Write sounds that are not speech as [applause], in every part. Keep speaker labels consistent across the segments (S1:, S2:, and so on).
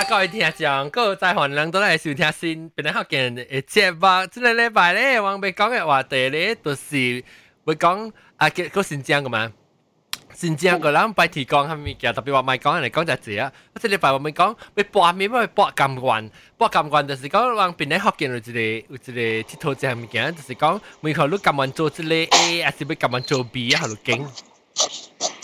S1: 啊，各位听众，各位在寒人都来收听新，本来福建日的节目，今日礼拜咧，我们讲的话题咧，就是要讲啊，个新疆个嘛，新疆个人白提讲哈物件，特别话卖讲来讲就这啊，我这礼拜我们讲要博面，要博监管，博监管就是讲，我们本来福见有一个有一个佚佗这项物件，就是讲，每可你监管做一个 A，还是要监管做 B 啊，好经，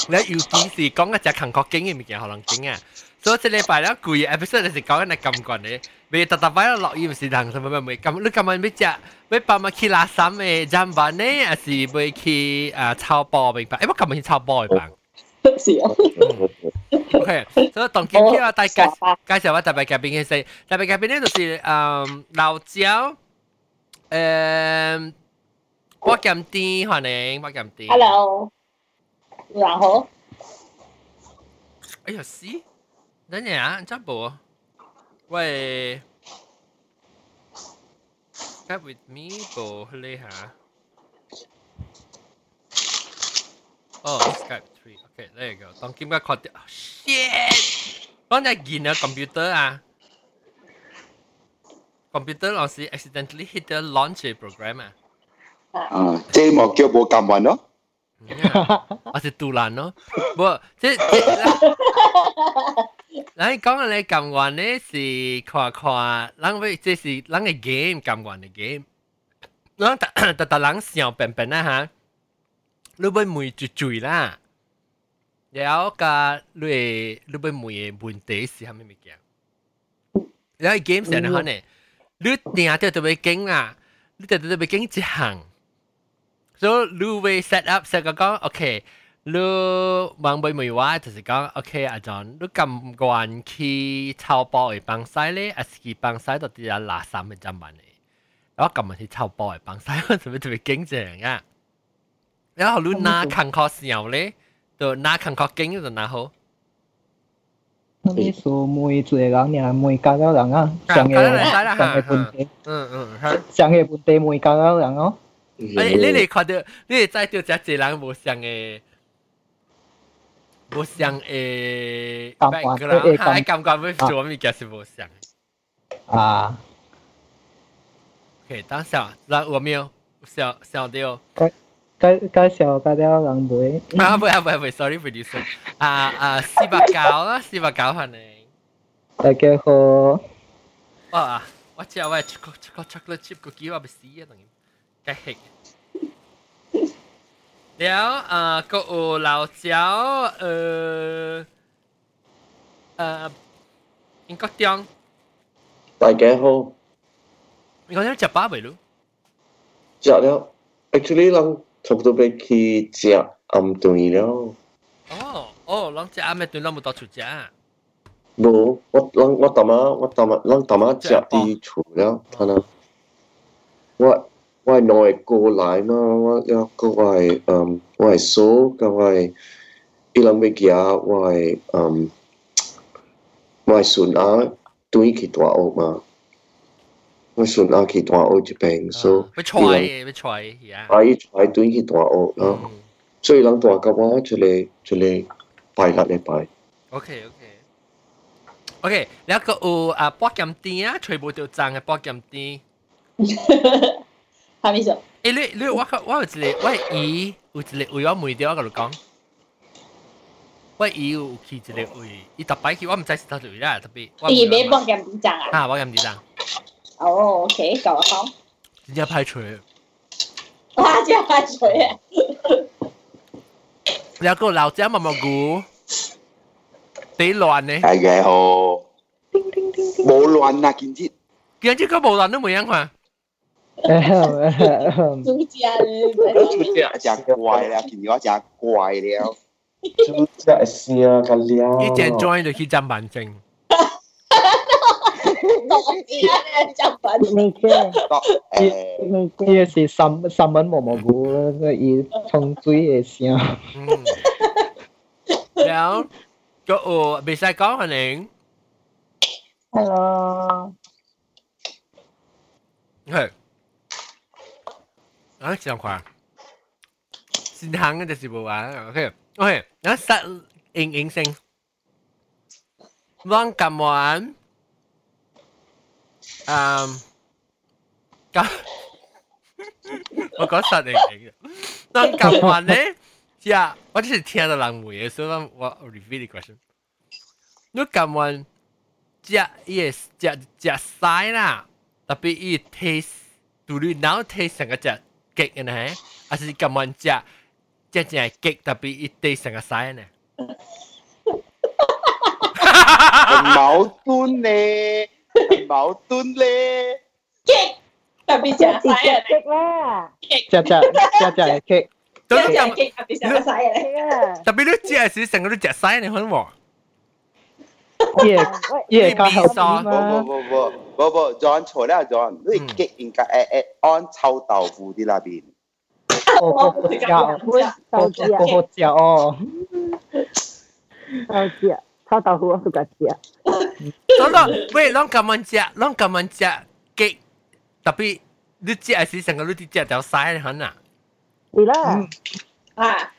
S1: 那尤其是讲个只坎坷经嘅物件，好难经啊。所以这礼拜咧，贵 episode 就是讲紧金关嘅，未特特摆落雨唔是人，什么咩咁？你金关要食，要帮我去拉三嘅站板呢，还是要去啊炒波明白？诶，我今日去炒波嘅吧。
S2: 是啊。
S1: OK，所以当今天我带介介绍我特别嘉宾嘅系特别嘉宾呢，就是诶老椒诶波剑店，欢迎波剑店。
S2: Hello，然后，
S1: 哎呀死！ Ganyan, jumbo. Wait. Cut with me, boleh ha? Oh, Skype 3. Okay, there you go. Don Kim got caught. Oh, shit! Con đã ghiền computer à? Computer obviously accidentally hit the launcher program à?
S3: à ờ, chế mà kêu bố cầm vào nó.
S1: À, thì tù làn nó. Bố, thế, thế, [laughs] 咱讲嘅咧揿完咧是看看，咱会即是咱嘅 game 揿完嘅 game，咱特特特人想笨笨啊吓，你会梅住住啦，然后个你你会梅嘅问题是系咩物件？然后 game 成日可能你定掉特别劲啊，你掉特别劲一行，所以你会 set up set 个讲 OK。 你望背梅话就是讲，OK 阿 John，你咁惯去抄波嘅帮晒咧，还是去帮晒到啲人垃圾嘅针板嚟？我咁咪去抄波嘅帮晒，我特别特别经济啊！然后你拿康考时咧，就拿康考经就拿好。
S4: 你数每一个人呀，每个个人啊，上嘅上嘅问题，
S1: 嗯嗯，
S4: 上嘅问题每个个人哦。
S1: 诶，你哋看到，你哋再到只一人无上嘅。 无像诶，background 还感觉要做物件是无像。
S4: 啊。
S1: OK，等下，那我没有小小掉。
S4: 介介介绍介绍人会。
S1: 啊，唔系唔系唔系，sorry producer。啊啊，四百九啦，四百九系你。
S4: 大家好。
S1: 哇！我知我系 chocolate chocolate chip cookie 我被死啊，等于。计气。 แล้วเอ่อก็โอเราเจ้าเอ่อเอ่ออินก็
S5: เตีย
S1: งตายแกโฮ
S5: มี
S1: คนที่จะป้าไปรู้
S5: จะแล้ว actually ลังทบตัวไปคือ
S1: จะอําตัวนี้แล้วอ๋
S5: ออ๋อลังจะอําตัวนั้นมันต่อชุดจ้าบ่ว่าลังว่าตามาว่าตามาลังตามาจะดีถูกแล้วท่านั้นว่า ngoài nội cô lại
S1: nó có vài um, vài
S5: số có vài y làm việc giả vài um, vài sùn á túi kỳ tòa ô mà. Vài sùn á kỳ tòa ô Japan so bị chọi
S1: bị chọi yeah
S5: ai chọi túi kỳ tòa ô đó. So y làm tòa cái đó cho lệ cho lệ bài lại lệ bài.
S1: Ok ok. Ok แล้วก็อูอ่าปอกยำตีนะช่วย
S2: บู
S1: ตัวจังอ่ะปอกยำตี
S2: [laughs] 系咪先？
S1: 诶，你你我我有一个，我姨有一个位我问到我甲你讲，我姨有去一个位，伊特摆去，我唔知是倒位啦，特别。
S2: 伊买帮人点争啊？
S1: 啊，我咁点争。
S2: 哦，OK，够好。
S1: 真系派除。
S2: 哇！真系派除啊！
S1: แล้วก็老姐毛毛菇，几乱呢？
S3: 大家好。冇乱啊，见之。
S1: 见之个冇乱都冇样看。
S2: 主 豬腳
S3: 豬腳隻怪啦，見到一隻怪了。
S5: 豬腳是啊，個料。
S1: 一隻 join 就去浸板正。
S4: 未嘅，誒，呢個是三三蚊毛毛菇，以沖水嘅聲。
S1: 然後，個哦，未使講可能。
S4: Hello。
S1: 係。啊，这样快，先行嘅就是冇玩，OK OK，啊实应应声，乱咁玩， 嗯，咁我讲实嚟嘅，当咁话咧，呀，我只是听到人问嘅，所以我我 repeat the question。你咁话食伊食食晒啦，特别伊 taste，独立 now taste 成个食 cake 嘅呢，还是咁话食食只 cake 特别伊 taste 成个晒呢？
S5: 很矛盾咧，很矛盾咧。
S2: cake 特别食晒啊
S4: 食啦，
S2: ，cake
S6: 只只只只系 cake，
S1: 咁
S2: 食
S1: 咁
S2: cake 特别食晒啊，
S4: 食啊，
S1: 特别你食时成个都食晒，你可能喎。
S6: 伊会伊会较
S1: 你
S6: healthy
S1: 边
S5: 不
S6: 嘛
S5: 不。不不不不，John 错啦，John，你
S1: 嗯
S5: cake 应该诶诶按臭豆腐啲那边。
S6: 我我好食哦，我
S4: 豆子啊
S6: 我，好食哦。
S4: 豆子啊，炒豆腐我都敢食。
S1: 所以喂，啷咁样食，啷咁样食鸡，特别你食时成个你啲食条晒很啊。
S4: 系啦，
S6: 嗯，
S2: 啊，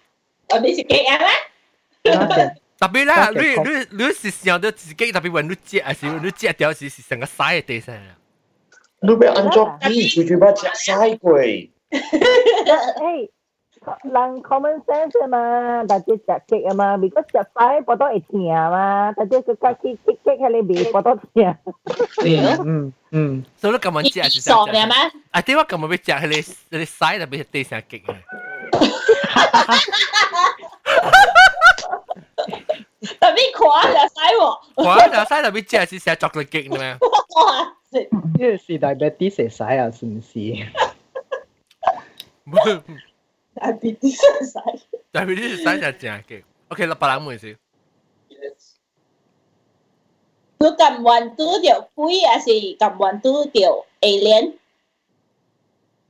S2: 特别食 cake 啊啦，
S6: 那点
S1: 特别啦，你
S6: 多谢
S1: 你你是想到自己特别when 你食时，你食条时是成个晒嘅地上啊。
S7: 你要安怎比？就就把食晒过。
S4: 诶，人 common sense 啊嘛，大家食极啊嘛，如果食晒报到会甜嘛，大家佢家己激激喺里边报到甜。
S6: 嗯嗯嗯，
S1: 所以你咁样食是
S2: 傻嘅咩？
S1: 啊，点解咁样要食佢哋佢哋晒特别系地上极啊？
S2: 特别夸就晒喎，
S1: 我条晒特别食是食 chocolate cake 咩？
S2: 哇！食
S6: 呢个是 diabetes 会使啊，是唔是？
S2: 特别啲食晒。
S1: 特别你是晒就正嘅。OK，啦，白人问先。
S2: 你咁运拄着鬼，还是咁运拄着 alien？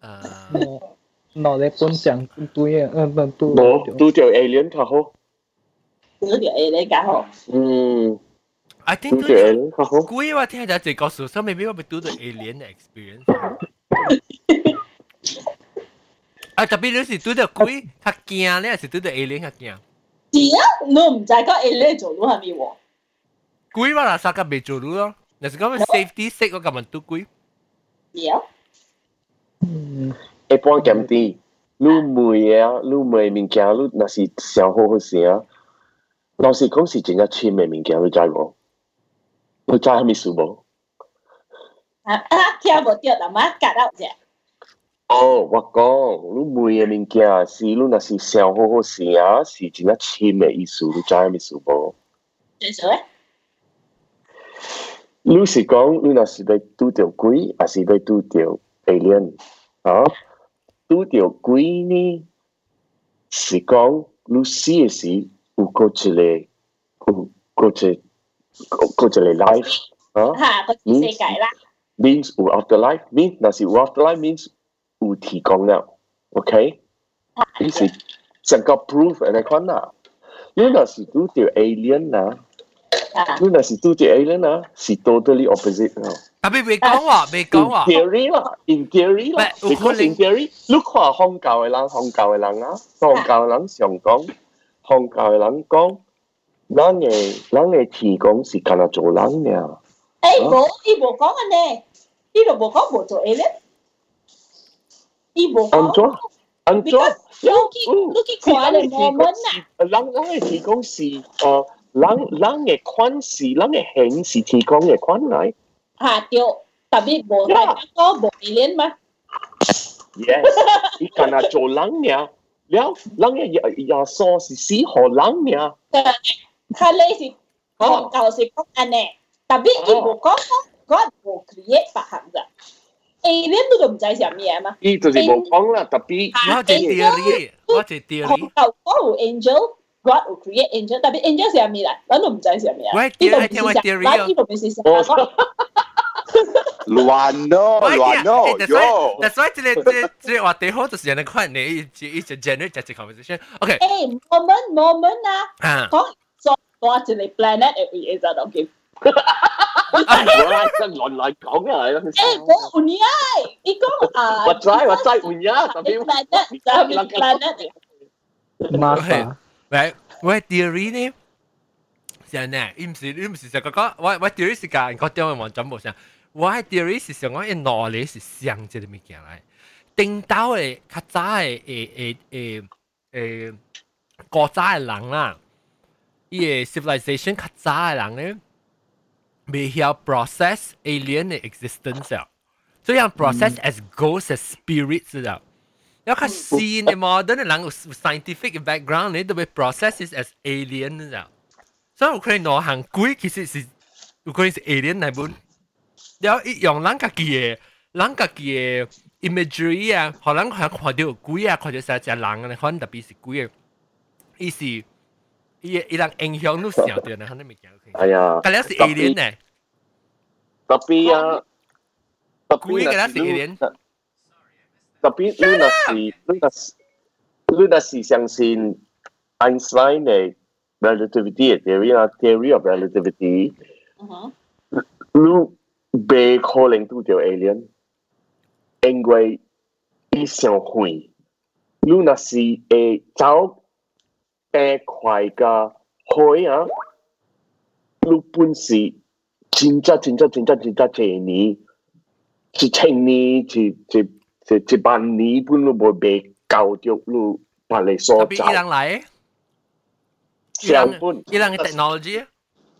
S1: 诶，
S6: 攞你本上对啊，嗯唔对。
S7: 冇，拄着 alien 较好。 Mm.
S1: I think tu kui wa tiada jadi kau susah, maybe wa betul the alien experience. À, Ah, tapi lu si tu the kui, kau kia ni, si tu the alien
S2: kau kia. Dia, no, bukan kau alien
S1: jodoh kami wo. Kui wa rasa kau berjodoh lo. Nasi kau safety sake kau kamu tu kui. Dia.
S2: Eh, pun
S6: kau
S7: mesti. Lu mui á, lu mui mingkia, lu nasi xiao ho ho sia. 若是上好好时啊，老实讲是真正浅嘅物件，你知无？你知系咪事无？
S2: 啊啊，听无着，阿妈夹到啫。
S7: 哦，我讲，你每嘅物件是你若是上好好时啊，是真正浅嘅意思，你知系咪事无？
S2: 最少咧，
S7: 你是讲你若是要拄着鬼，还是要拄着 alien？啊？拄着鬼呢？是讲你死嘅时 有个一个有个一个个一个 life 啊
S2: 吓个世界啦，
S7: ？means 有 afterlife means 若是有 afterlife means 有提供了，OK？呢是整个 proof 嚟款啦。你若是拄着 alien 啊？
S2: 啊，
S7: 你若是拄着 alien 啊，是 totally opposite 啦。
S1: 特别未讲话，未
S7: In
S1: 讲话。
S7: theory 啦，in theory 啦
S1: 喂有可能，
S7: because in theory，你看宗教嘅人，宗教嘅人啊，宗教嘅人常讲， 宗教嘅人讲，咱嘅咱嘅提供是干那做人嘅，
S2: 诶冇，伊无讲嘅呢，伊就无讲无做 alien，伊无讲。
S7: 安怎安怎？
S2: Because 你去你去看咧，我们啊，
S7: 人咱嘅提供是诶，人咱嘅款是，咱嘅钱是提供嘅款嚟
S2: 吓对，特别无大家讲无 alien 嘛，
S7: ，yes，伊干那做人嘅， 了，咱嘅耶耶稣是死何人嘅。
S2: 佢你是宗教是讲安尼，特别伊无讲讲无 create 白行咋，alien 你都唔知系咩啊嘛。
S7: 伊就是冇讲啦，特别
S1: 我有 theory，我有 theory
S2: 宗。教讲有 angel。God will create angel，特别 angel 系咩啦？咱都唔知系咩啊。
S1: 喂
S2: 呢度唔
S1: 听我
S2: 是
S1: theory
S2: 咱
S1: 啊
S2: 呢度唔是神
S7: 哦
S2: 啊。
S5: 乱咯，
S1: 喂
S5: 乱咯，
S1: that's why
S5: 哟！
S1: that's why 这个这这话题好就是人哋看你一一直 generate just conversation。OK，
S2: 诶，我们我们啊，
S1: 啊，
S2: 讲做多一个 planet 嘅嘢就[laughs] [laughs] 都叫。
S7: 我系真乱嚟讲啊！
S2: 诶，我有你啊！伊讲啊，
S7: 我知我知换呀，特别
S2: planet 就系 planet 嚟。
S6: 马莎，
S1: 喂喂 theory 呢？是呢，伊唔是伊唔是就讲讲，我我 theory 是讲讲点样网站冇上， 我嘅 theory 是想讲一脑里是想即个物件来，顶到诶较早诶诶诶诶诶古早嘅人啦，伊嘅 civilization 较早嘅人咧，未晓 process alien 嘅 existence 啊，所以 process as ghosts as spirits 啊。要较新嘅 modern 嘅人有 scientific background 你都会 process it as alien 啊，所以有可能攞行鬼其实是有可能是 alien 嚟本。 了用咱家己嘅，咱家己嘅 imagery 啊，可能系看到鬼啊，看到啥只人啊，可能特别是鬼嘅，伊是伊伊人影响到上对呢，可能未见。
S7: 哎呀，
S1: 但系是 alien 呢，
S7: 特别啊，特
S1: 鬼嘅啦是 alien，
S7: 特别你若是你若是你若是相信 Einstein 嘅 relativity 嘅 theory 啊，theory of relativity，你。 被可能拄着 alien，因为伊上远，你若是会走诶快个海啊，你本是真正真正真正真正一年，一千年，一一一一万年，本都无被教着你把你所走。
S1: 伊人来，
S7: 上本
S1: 伊人嘅 technology，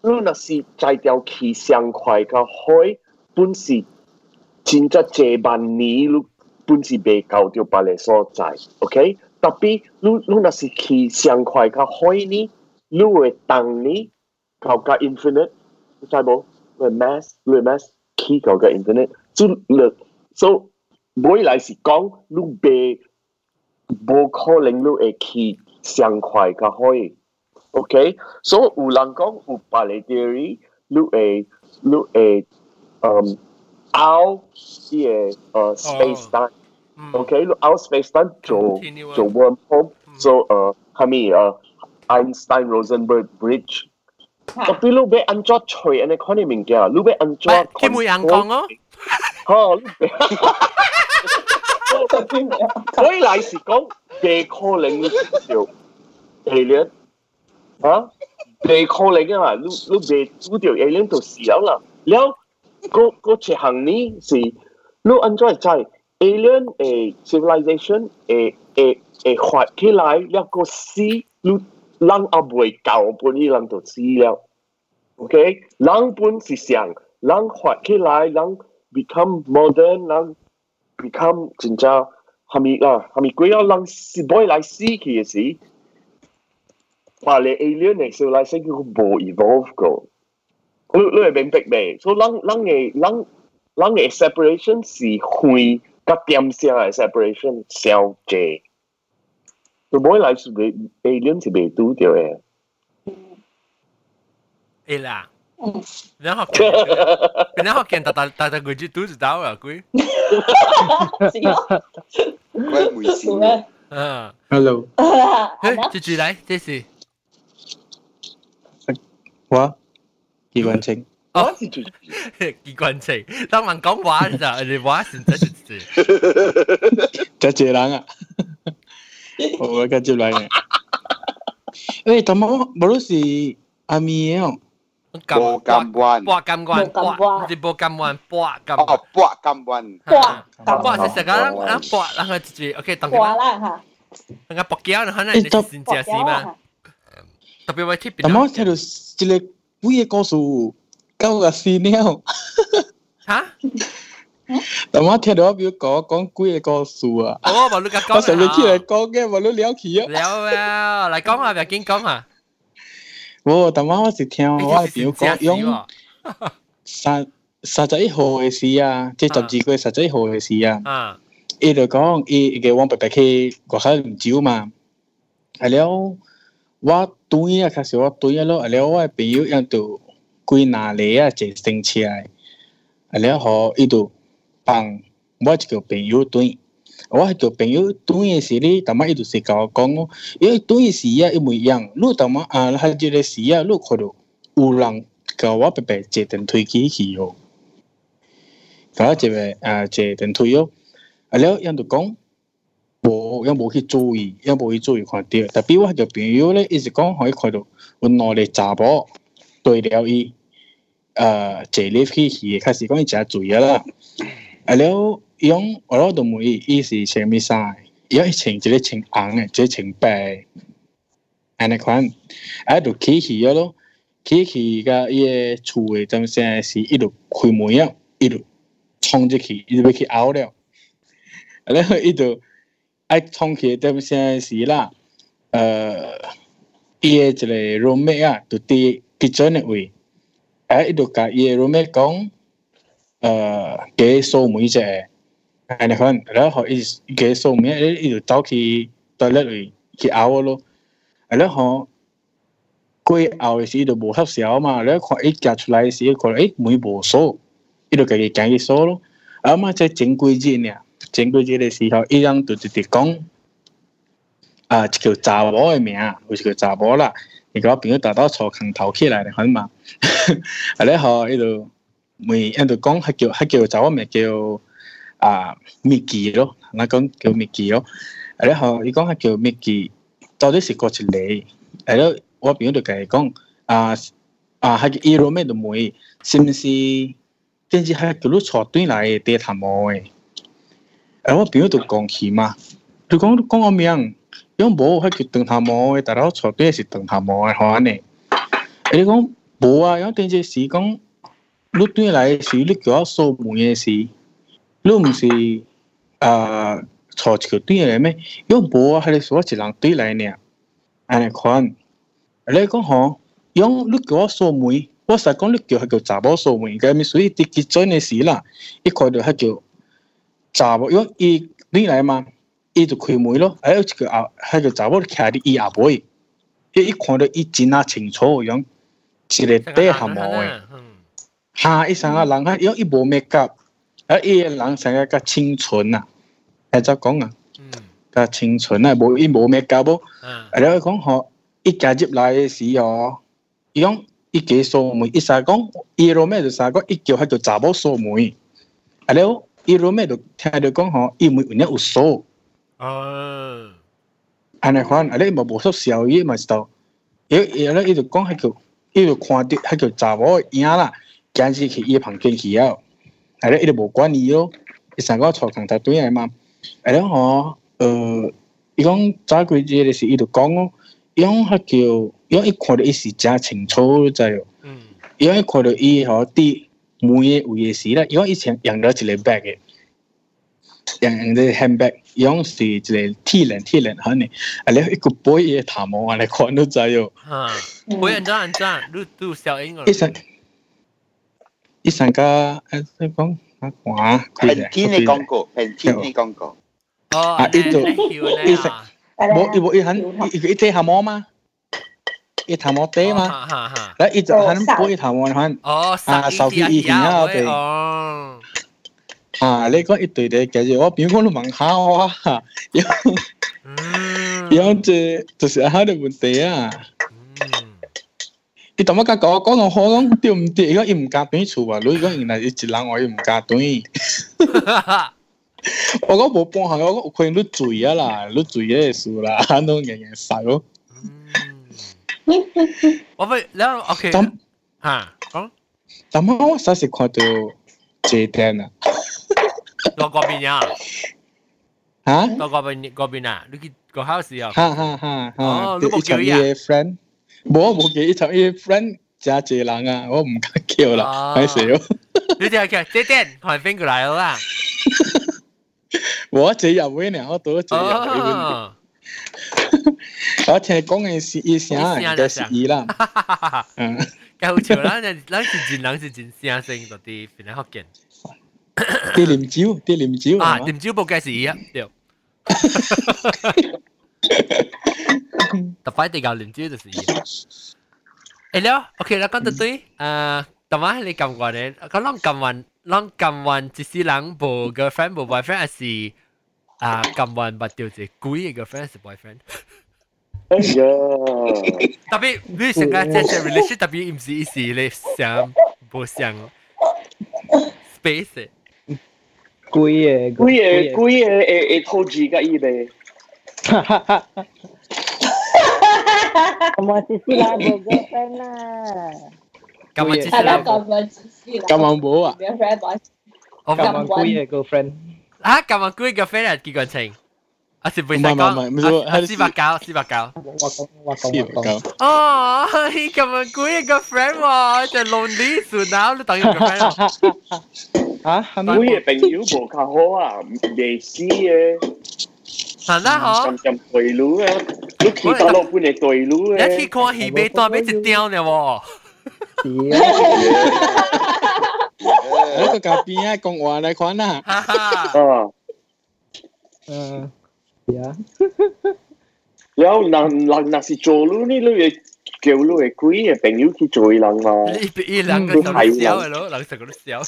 S7: 你若是在条气上快个海。本是真正这万年，你本是被教到别个所在，OK？特别你你若是去上快个海呢，你会当呢教个 infinite，你知冇？你 mass，你 mass 去教个 infinite，就你所每来是讲你被冇可能你会去上快个海，OK？所以有人讲有别个 theory，你会你会。 um, ao cái uh, oh. space time. Hmm. Okay, look ao space time chỗ chỗ wormhole so uh, hami uh, Einstein Rosenberg Bridge. Tapi lu be ancho choi ane khone mình kia lu be ancho ki
S1: mui ang kong o? [laughs] Ha
S7: lu be Quay lại sự công đề khô lệnh điều alien? Hả đề khô lệnh à mà lúc lúc đề lúc điều alien tổ xỉu là liệu có có chỉ hàng ní gì? Lúc anh cho chạy alien a civilization a hoạt khi lại là có si lúc lăng à bồi cầu bốn y lăng tổ si ok? Lăng bốn si hoạt khi lại lăng become modern, lăng become chính cha. Hàm ý à hàm ý quay lăng si bồi lại si kia gì 話你 alien 嘅 civilization 佢冇 evolve 過。你你系明白未？所以咱咱嘅咱咱嘅 separation 是会甲点声嘅 separation 小姐，就每来是未 alien 是未拄着嘅。
S1: 诶啦，然后然后见大大大大佢只肚子大啊佢。
S5: 怪唔事。
S1: 嗯，
S6: Hello。
S1: 诶，继续来，这是
S6: 我。 机关枪。
S7: 哦，是
S1: 机关枪，当人讲话就你话先真系字。
S6: 真系人啊！我跟住嚟嘅。诶，但系冇都是阿咪嘅。
S5: 波金湾，
S1: 波金湾，波，是波金湾，波金。
S5: 哦，波金湾。
S2: 波，
S1: 波是成个啊波，然后就 OK，当
S2: 波啦吓。
S1: 那个博胶，可能你先正是嘛？特别为贴。
S6: 但系我睇到一
S1: 个。
S6: Puye con su câu xin nhau hả? Tao mà theo đó biểu
S1: có con quê à. có sùa ồ bảo lúc
S6: gặp con rồi chỉ là con cái bảo lúc léo khí á. Léo lại con à về kiến con à? Ồ tao mà chỉ theo biểu có giống sa sa
S1: trái
S6: hồ à. à. cái cái sa bạch bạch kia có khá là chịu mà. À léo 我拄啊，确实我拄啊咯，啊了，我诶朋友也拄归纳里啊？坐新车，啊了，好，伊拄帮我一个朋友拄伊，我迄个朋友拄伊诶时咧，他妈伊拄是甲我讲哦，因为拄伊时啊，一模一样，路他妈啊，他即个时啊，路可着有人甲我白白坐电推机去哦，甲我一个啊坐电推哦，啊了，伊拄讲。無，也無去注意，也無去注意看到。特别我个朋友咧，一直讲可以看到，有兩個查甫对了伊，誒坐 lift 去去，開始講伊食醉啊啦。啊了，伊講我攞到問伊，伊是啥物衫？伊講伊穿一个穿红诶，一个穿白，安尼款，啊就起去啊咯，起去甲伊個厝嘅陣時是伊就开门啊，伊就冲入去，伊就要去拗了。啊了，伊就爱冲去阵时是啦，诶，伊个一个 roommate 啊，就伫 kitchen 嘅位。啊，伊就甲伊个 roommate 讲，诶，加锁门者，安尼款，然后伊加锁门，伊伊就走去 toilet 位去拗咯，啊，然后过拗嘅时就无合小嘛，然后看伊行出来嘅时，看诶门无锁，伊就家己行去锁咯，啊嘛在前几日呢， 前几日的时候，伊人就直直讲，啊，一个查某的名，有一个查某啦，伊甲我朋友大到厝扛头起来的，反嘛，啊咧吼，伊就问，伊就讲，迄叫迄叫查某名叫啊米奇咯，那讲叫米奇咯，啊咧吼，伊讲迄叫米奇，到底是国一个，啊咧我朋友就甲伊讲，啊啊，迄叫伊罗咩都问，是毋是，真是迄叫你厝转来的地毯帽诶？啊我朋友就讲起嘛，就讲讲我名。因无迄叫长头毛嘅，大佬坐对是长头毛嘅，好安尼。你讲无啊？因电视是讲你对来是你叫我锁门嘅事，你毋是啊坐一个对来咩？因无啊，系你锁一人对来呢，安尼款。你讲吼，因你叫我锁门，我实讲你叫系叫查某锁门，咁咪属于啲结咗嘅事啦。一看到系叫 查某无用伊你来嘛伊就开门咯还有一个啊迄个查某倚伫伊后背伊一看着伊真啊清楚伊讲一个短项目诶哈伊生啊人啊伊讲伊无 makeup 啊伊诶人生个较清纯啊诶怎讲啊？较清纯啊无伊无 makeup 啊啊了讲吼伊行入来诶时哦伊讲伊计锁门伊使讲伊咯妹着三讲伊叫迄个查某锁门们啊了伊落尾就聽到講吼，伊門有影有锁。
S1: 哦，
S6: 安尼款，啊你嘛無說小伊嘛知道，伊伊咧伊就讲迄个，伊就看着迄个查某影啦，行入去伊房间去啊，啊咧伊就无管伊咯，伊三个坐空頭對來嘛，啊咧吼，呃，伊讲早几日的时，伊就讲咯，伊讲迄叫，伊讲伊看着伊是真清楚知哦，
S1: 嗯，
S6: 伊讲伊看着伊吼佇门嘅位嘅时咧，伊讲以前用咗一个 bag 嘅。用用啲 handbag，用是一个铁链铁链肯定，啊你一个背嘢头毛啊，你看都知哟。
S1: 哈，会人咋人咋，你都小英
S6: 一上一上个诶，你讲啊话，
S5: 平天你讲过，平天你讲过。
S1: 哦，
S6: 啊一做一上，
S2: À,
S6: 冇一冇一肯一一只头毛嘛， 一头毛低嘛，
S1: 哈哈哈，
S6: 然后一只肯背头毛肯
S1: 哦，
S6: 啊手机一样啊对
S1: 哦，
S6: 啊，你讲一对嘅，其实我边讲都问下我啊，因
S1: 嗯，
S6: 因为这就是佢嘅问题啊。
S1: 嗯，
S6: 伊同我甲讲讲我好讲对毋对？伊讲伊毋敢转厝啊，你讲原来伊一人话伊毋敢转。
S1: 哈哈，
S6: 我讲无半项，我讲有可能你醉啊啦，你醉嘅事啦，拢硬硬晒咯。
S1: 嗯，我咪然后 OK，
S6: 咁
S1: 哈，讲
S6: 但系我实是看到这点啊，
S1: 落嗰边呀，
S6: 吓
S1: 落嗰边嗰边啊，你去个 house 啊，
S6: 哈哈哈哈！
S1: 哦你冇
S6: 一场
S1: 叫伊啊
S6: 伊嘅 friend，冇冇叫一场伊嘅 friend 真济人啊，我唔敢叫啦，
S1: 啊
S6: 歹势咯。
S1: 你就系叫这点，看边个来了啦？
S6: 我这入位呢，我到这入位，
S1: 哦，
S6: 我听讲嘅是伊声，
S1: 伊声
S6: 应该是伊啦。
S1: 哈哈哈哈。
S6: 嗯，
S1: 够潮啦！人人是真人是真声声，到啲边嚟学见
S6: 啲啉酒，啲啉酒
S1: 啊！
S6: 系嘛
S1: 点招报计是一对，特快地教点招就是一。诶了，OK 啦，讲得对。诶，特晚你揿过嚟，咁啷揿完，啷揿完，只是人无 girlfriend 无 boyfriend，还是 啊揿完不掉只鬼嘅 girlfriend 是 boyfriend？
S7: 哎呀，
S1: 特别你成个即系 relation，特别唔是意思你想无想 space 嘅。
S4: 贵嘅，
S7: 鬼嘢鬼嘢诶诶拖住嘅伊咧，
S4: 我只是啦，冇 girlfriend 啦。
S1: 咁我知
S2: 系啦，
S1: 啦。
S2: 咁样自私啦。
S6: 咁我冇啊，
S2: 咩 friend 话
S1: 我
S4: 咁样quý嘅 girlfriend，
S1: 啊，咁我估个 friend 系结过情。我是背晒
S6: 唔系唔系唔系唔系
S1: 讲，
S6: 系
S1: 司白教，司白教。
S4: 我讲我讲
S6: 知
S4: 我讲，
S6: 咁。
S1: 哦，你咁样估一个 friend 喎，就 lonely 算啦，你等于个 friend。
S4: 啊，系咪？
S5: 每嘅朋友无较好啊，未死嘅，
S1: 系啦，嗬。
S5: 咁咁对路啊，你去到落半嘅对路
S1: 你去
S5: 嘅，
S1: 看戏尾单俾只雕呢喎。
S6: 嗰个隔边啊，讲话嚟看啦。
S1: 哈哈。
S5: 啊，
S4: 嗯，系啊，
S5: 然后人人若是做路呢，你嘅叫你嘅几嘅朋友去做人嘛，
S1: 呢呢两个就笑嘅咯，两成个都笑。
S5: 啊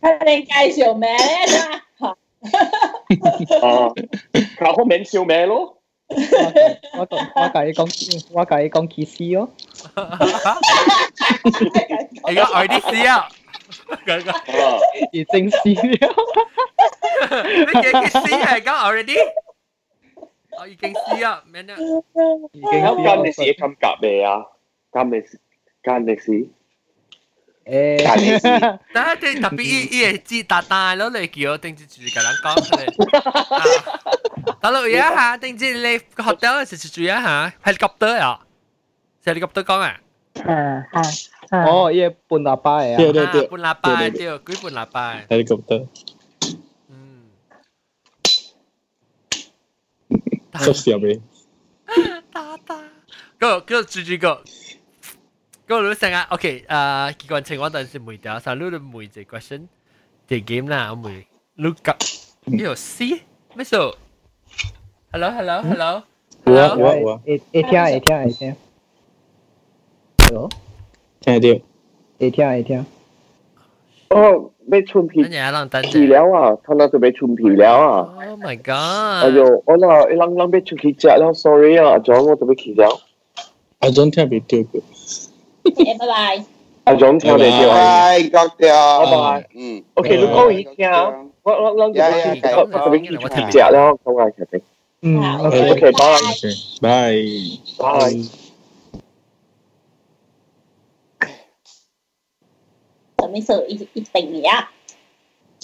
S2: 系你介绍咩咧？
S5: 啊，靠后面笑咩咯？
S4: 我我我介意讲我介意讲 kiss 咯，
S1: 而家爱啲笑。嗰个
S5: 啊，
S4: 已经试了，
S1: 你几几试系讲 already？我已经试啊，咩呢？
S4: 已经
S5: 咁间你
S4: 试
S5: 是咁夹未啊？间你是间你是
S4: 诶，
S1: 但系你特别依依系知大大咯，你叫我定住住个人讲你。大佬而家吓，定住你学到嘅时住一下，helicopter 啊，helicopter 讲啊，
S4: 嗯系，哦，依个半喇叭嚟啊，
S6: 对对对，
S1: 半喇叭对，几半喇叭。
S6: helicopter
S1: 嗯。
S6: 缩小俾。
S1: 打打。嗰个嗰个住住个。 嗰个成日，OK，诶，结果情况阵时梅掉，但系你梅只 question，只 game 啦，我梅 look up，呢度 C 咩数？Hello，hello，hello。
S6: 有啊有啊有啊，
S4: 会会听会听会听，hello，
S6: 听得到。
S4: 会听会听，
S5: 哦，被春皮
S1: 等阵让等
S5: 皮了啊，他那就被春皮了啊。
S1: Oh my
S5: 哎
S1: god！
S5: 呦，我那一啷啷被出去食了，sorry 啊，阿 John 我都被去了，
S6: 阿 John 听唔到嘅。
S2: em bye
S5: bye. Anh Dũng theo đề
S3: chiều bye cocktail
S5: ờ. bye
S3: bye.
S5: Ok dạ, lúc có dạ, ý nha. lo lo lo dạ dạ có có biết gì thì chả đâu không ai chả
S4: biết
S2: ừ,
S4: ok.
S5: ok
S2: bye. bye.
S6: Bye. Tớ mới sợ ít ít tình nhỉ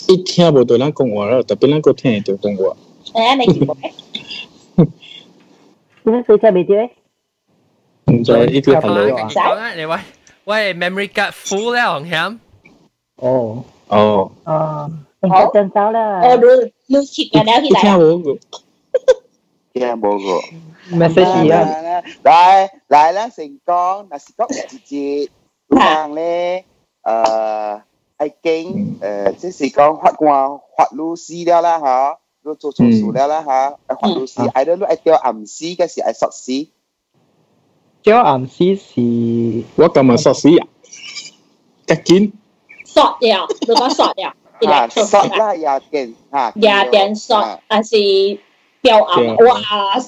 S6: ít theo bộ tôi đang cùng ở rồi tập
S2: bên đang có thể tôi
S4: cùng ở anh. này chỉ có [laughs] cái
S6: nó cứ theo bị
S1: thế
S6: rồi
S1: ít là Cái á, này quay. Memory card full
S4: là
S6: hồng
S4: hiểm Ồ. Ồ. Ờ. Không chân
S2: tao là Ồ đu Lưu chịt cả
S6: đá thì
S2: lại
S6: Chà dạ,
S5: bố gửi Chà
S4: Message
S3: gì à Lại là sinh con Là sinh con là chị chị. Dạ. Hàng lê Ờ Ai kinh Ờ Thế sinh con hoạt qua Rồi chỗ chỗ ừ. số đeo là hả? Ờ, hoạt ừ. lưu Ai đó lúc ai tiêu ẩm si Cái gì ai sọt
S4: 叫暗示是
S6: 我今日索死啊！一件
S2: 索掉，如果索掉，
S3: 啊，实啦廿件吓，
S2: 廿点索，还是掉暗？哇，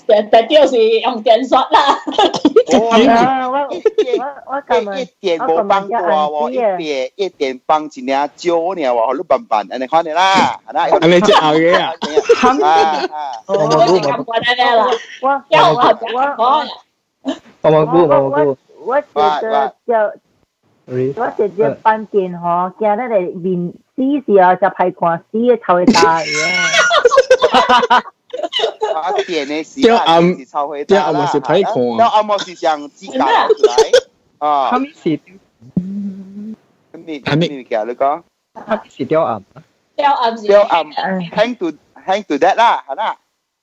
S2: 但但就是用电索啦。
S4: 啊，我我我今日
S3: 一点冇帮过喎，一点一点帮一领蕉呢喎，你笨笨，你看你啦，系啦，
S6: 安尼只后嘅啊！
S3: 啊啊，
S4: 我
S2: 我
S4: 冇估冇
S2: 就咁过得咩啦？
S4: 我
S2: 要我 讲讲。
S4: 我冇估冇估，
S8: 我觉得就我直接办电嗬，见得你面试时候就系看试嘅臭嘅大嘅。
S3: 啊点呢是
S6: 掉暗
S3: 是超会
S6: 掉暗是歹看
S3: 掉暗是像指甲出来啊
S4: 他，们是
S3: 你你嘅你讲
S4: 他们是掉暗，
S2: 掉暗是
S3: 掉暗
S8: 嗯
S3: hang to hang to that 啦，系啦，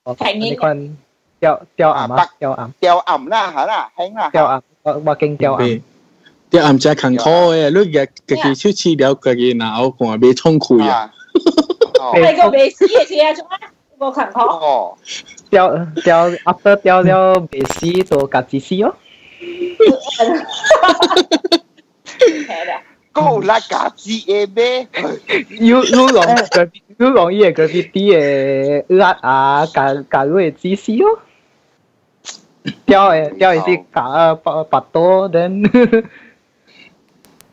S4: 哦
S2: 平
S4: tiêu
S3: tiêu à, ẩm à, tiêu ẩm. Tiêu
S4: ẩm na hả na hánh là tiêu
S6: ẩm ba kinh tiêu ẩm. tiêu ẩm chắc khăn khó ấy lúc giờ cái cái chữ chỉ điều cái cái nào cũng
S3: bị chong
S2: khui à. [laughs] Cái cái bị xí cái gì à chúng có khăn
S3: khó.
S4: Tiêu tiêu after tiêu tiêu bị xí đồ cả chỉ xí
S2: ó Cô
S3: là cả chị em bé. Yêu
S4: yêu lòng cái yêu lòng cái cái gì tí ế ướt à cả cả người chỉ xí ó. 掉诶掉系啲夹白白多，then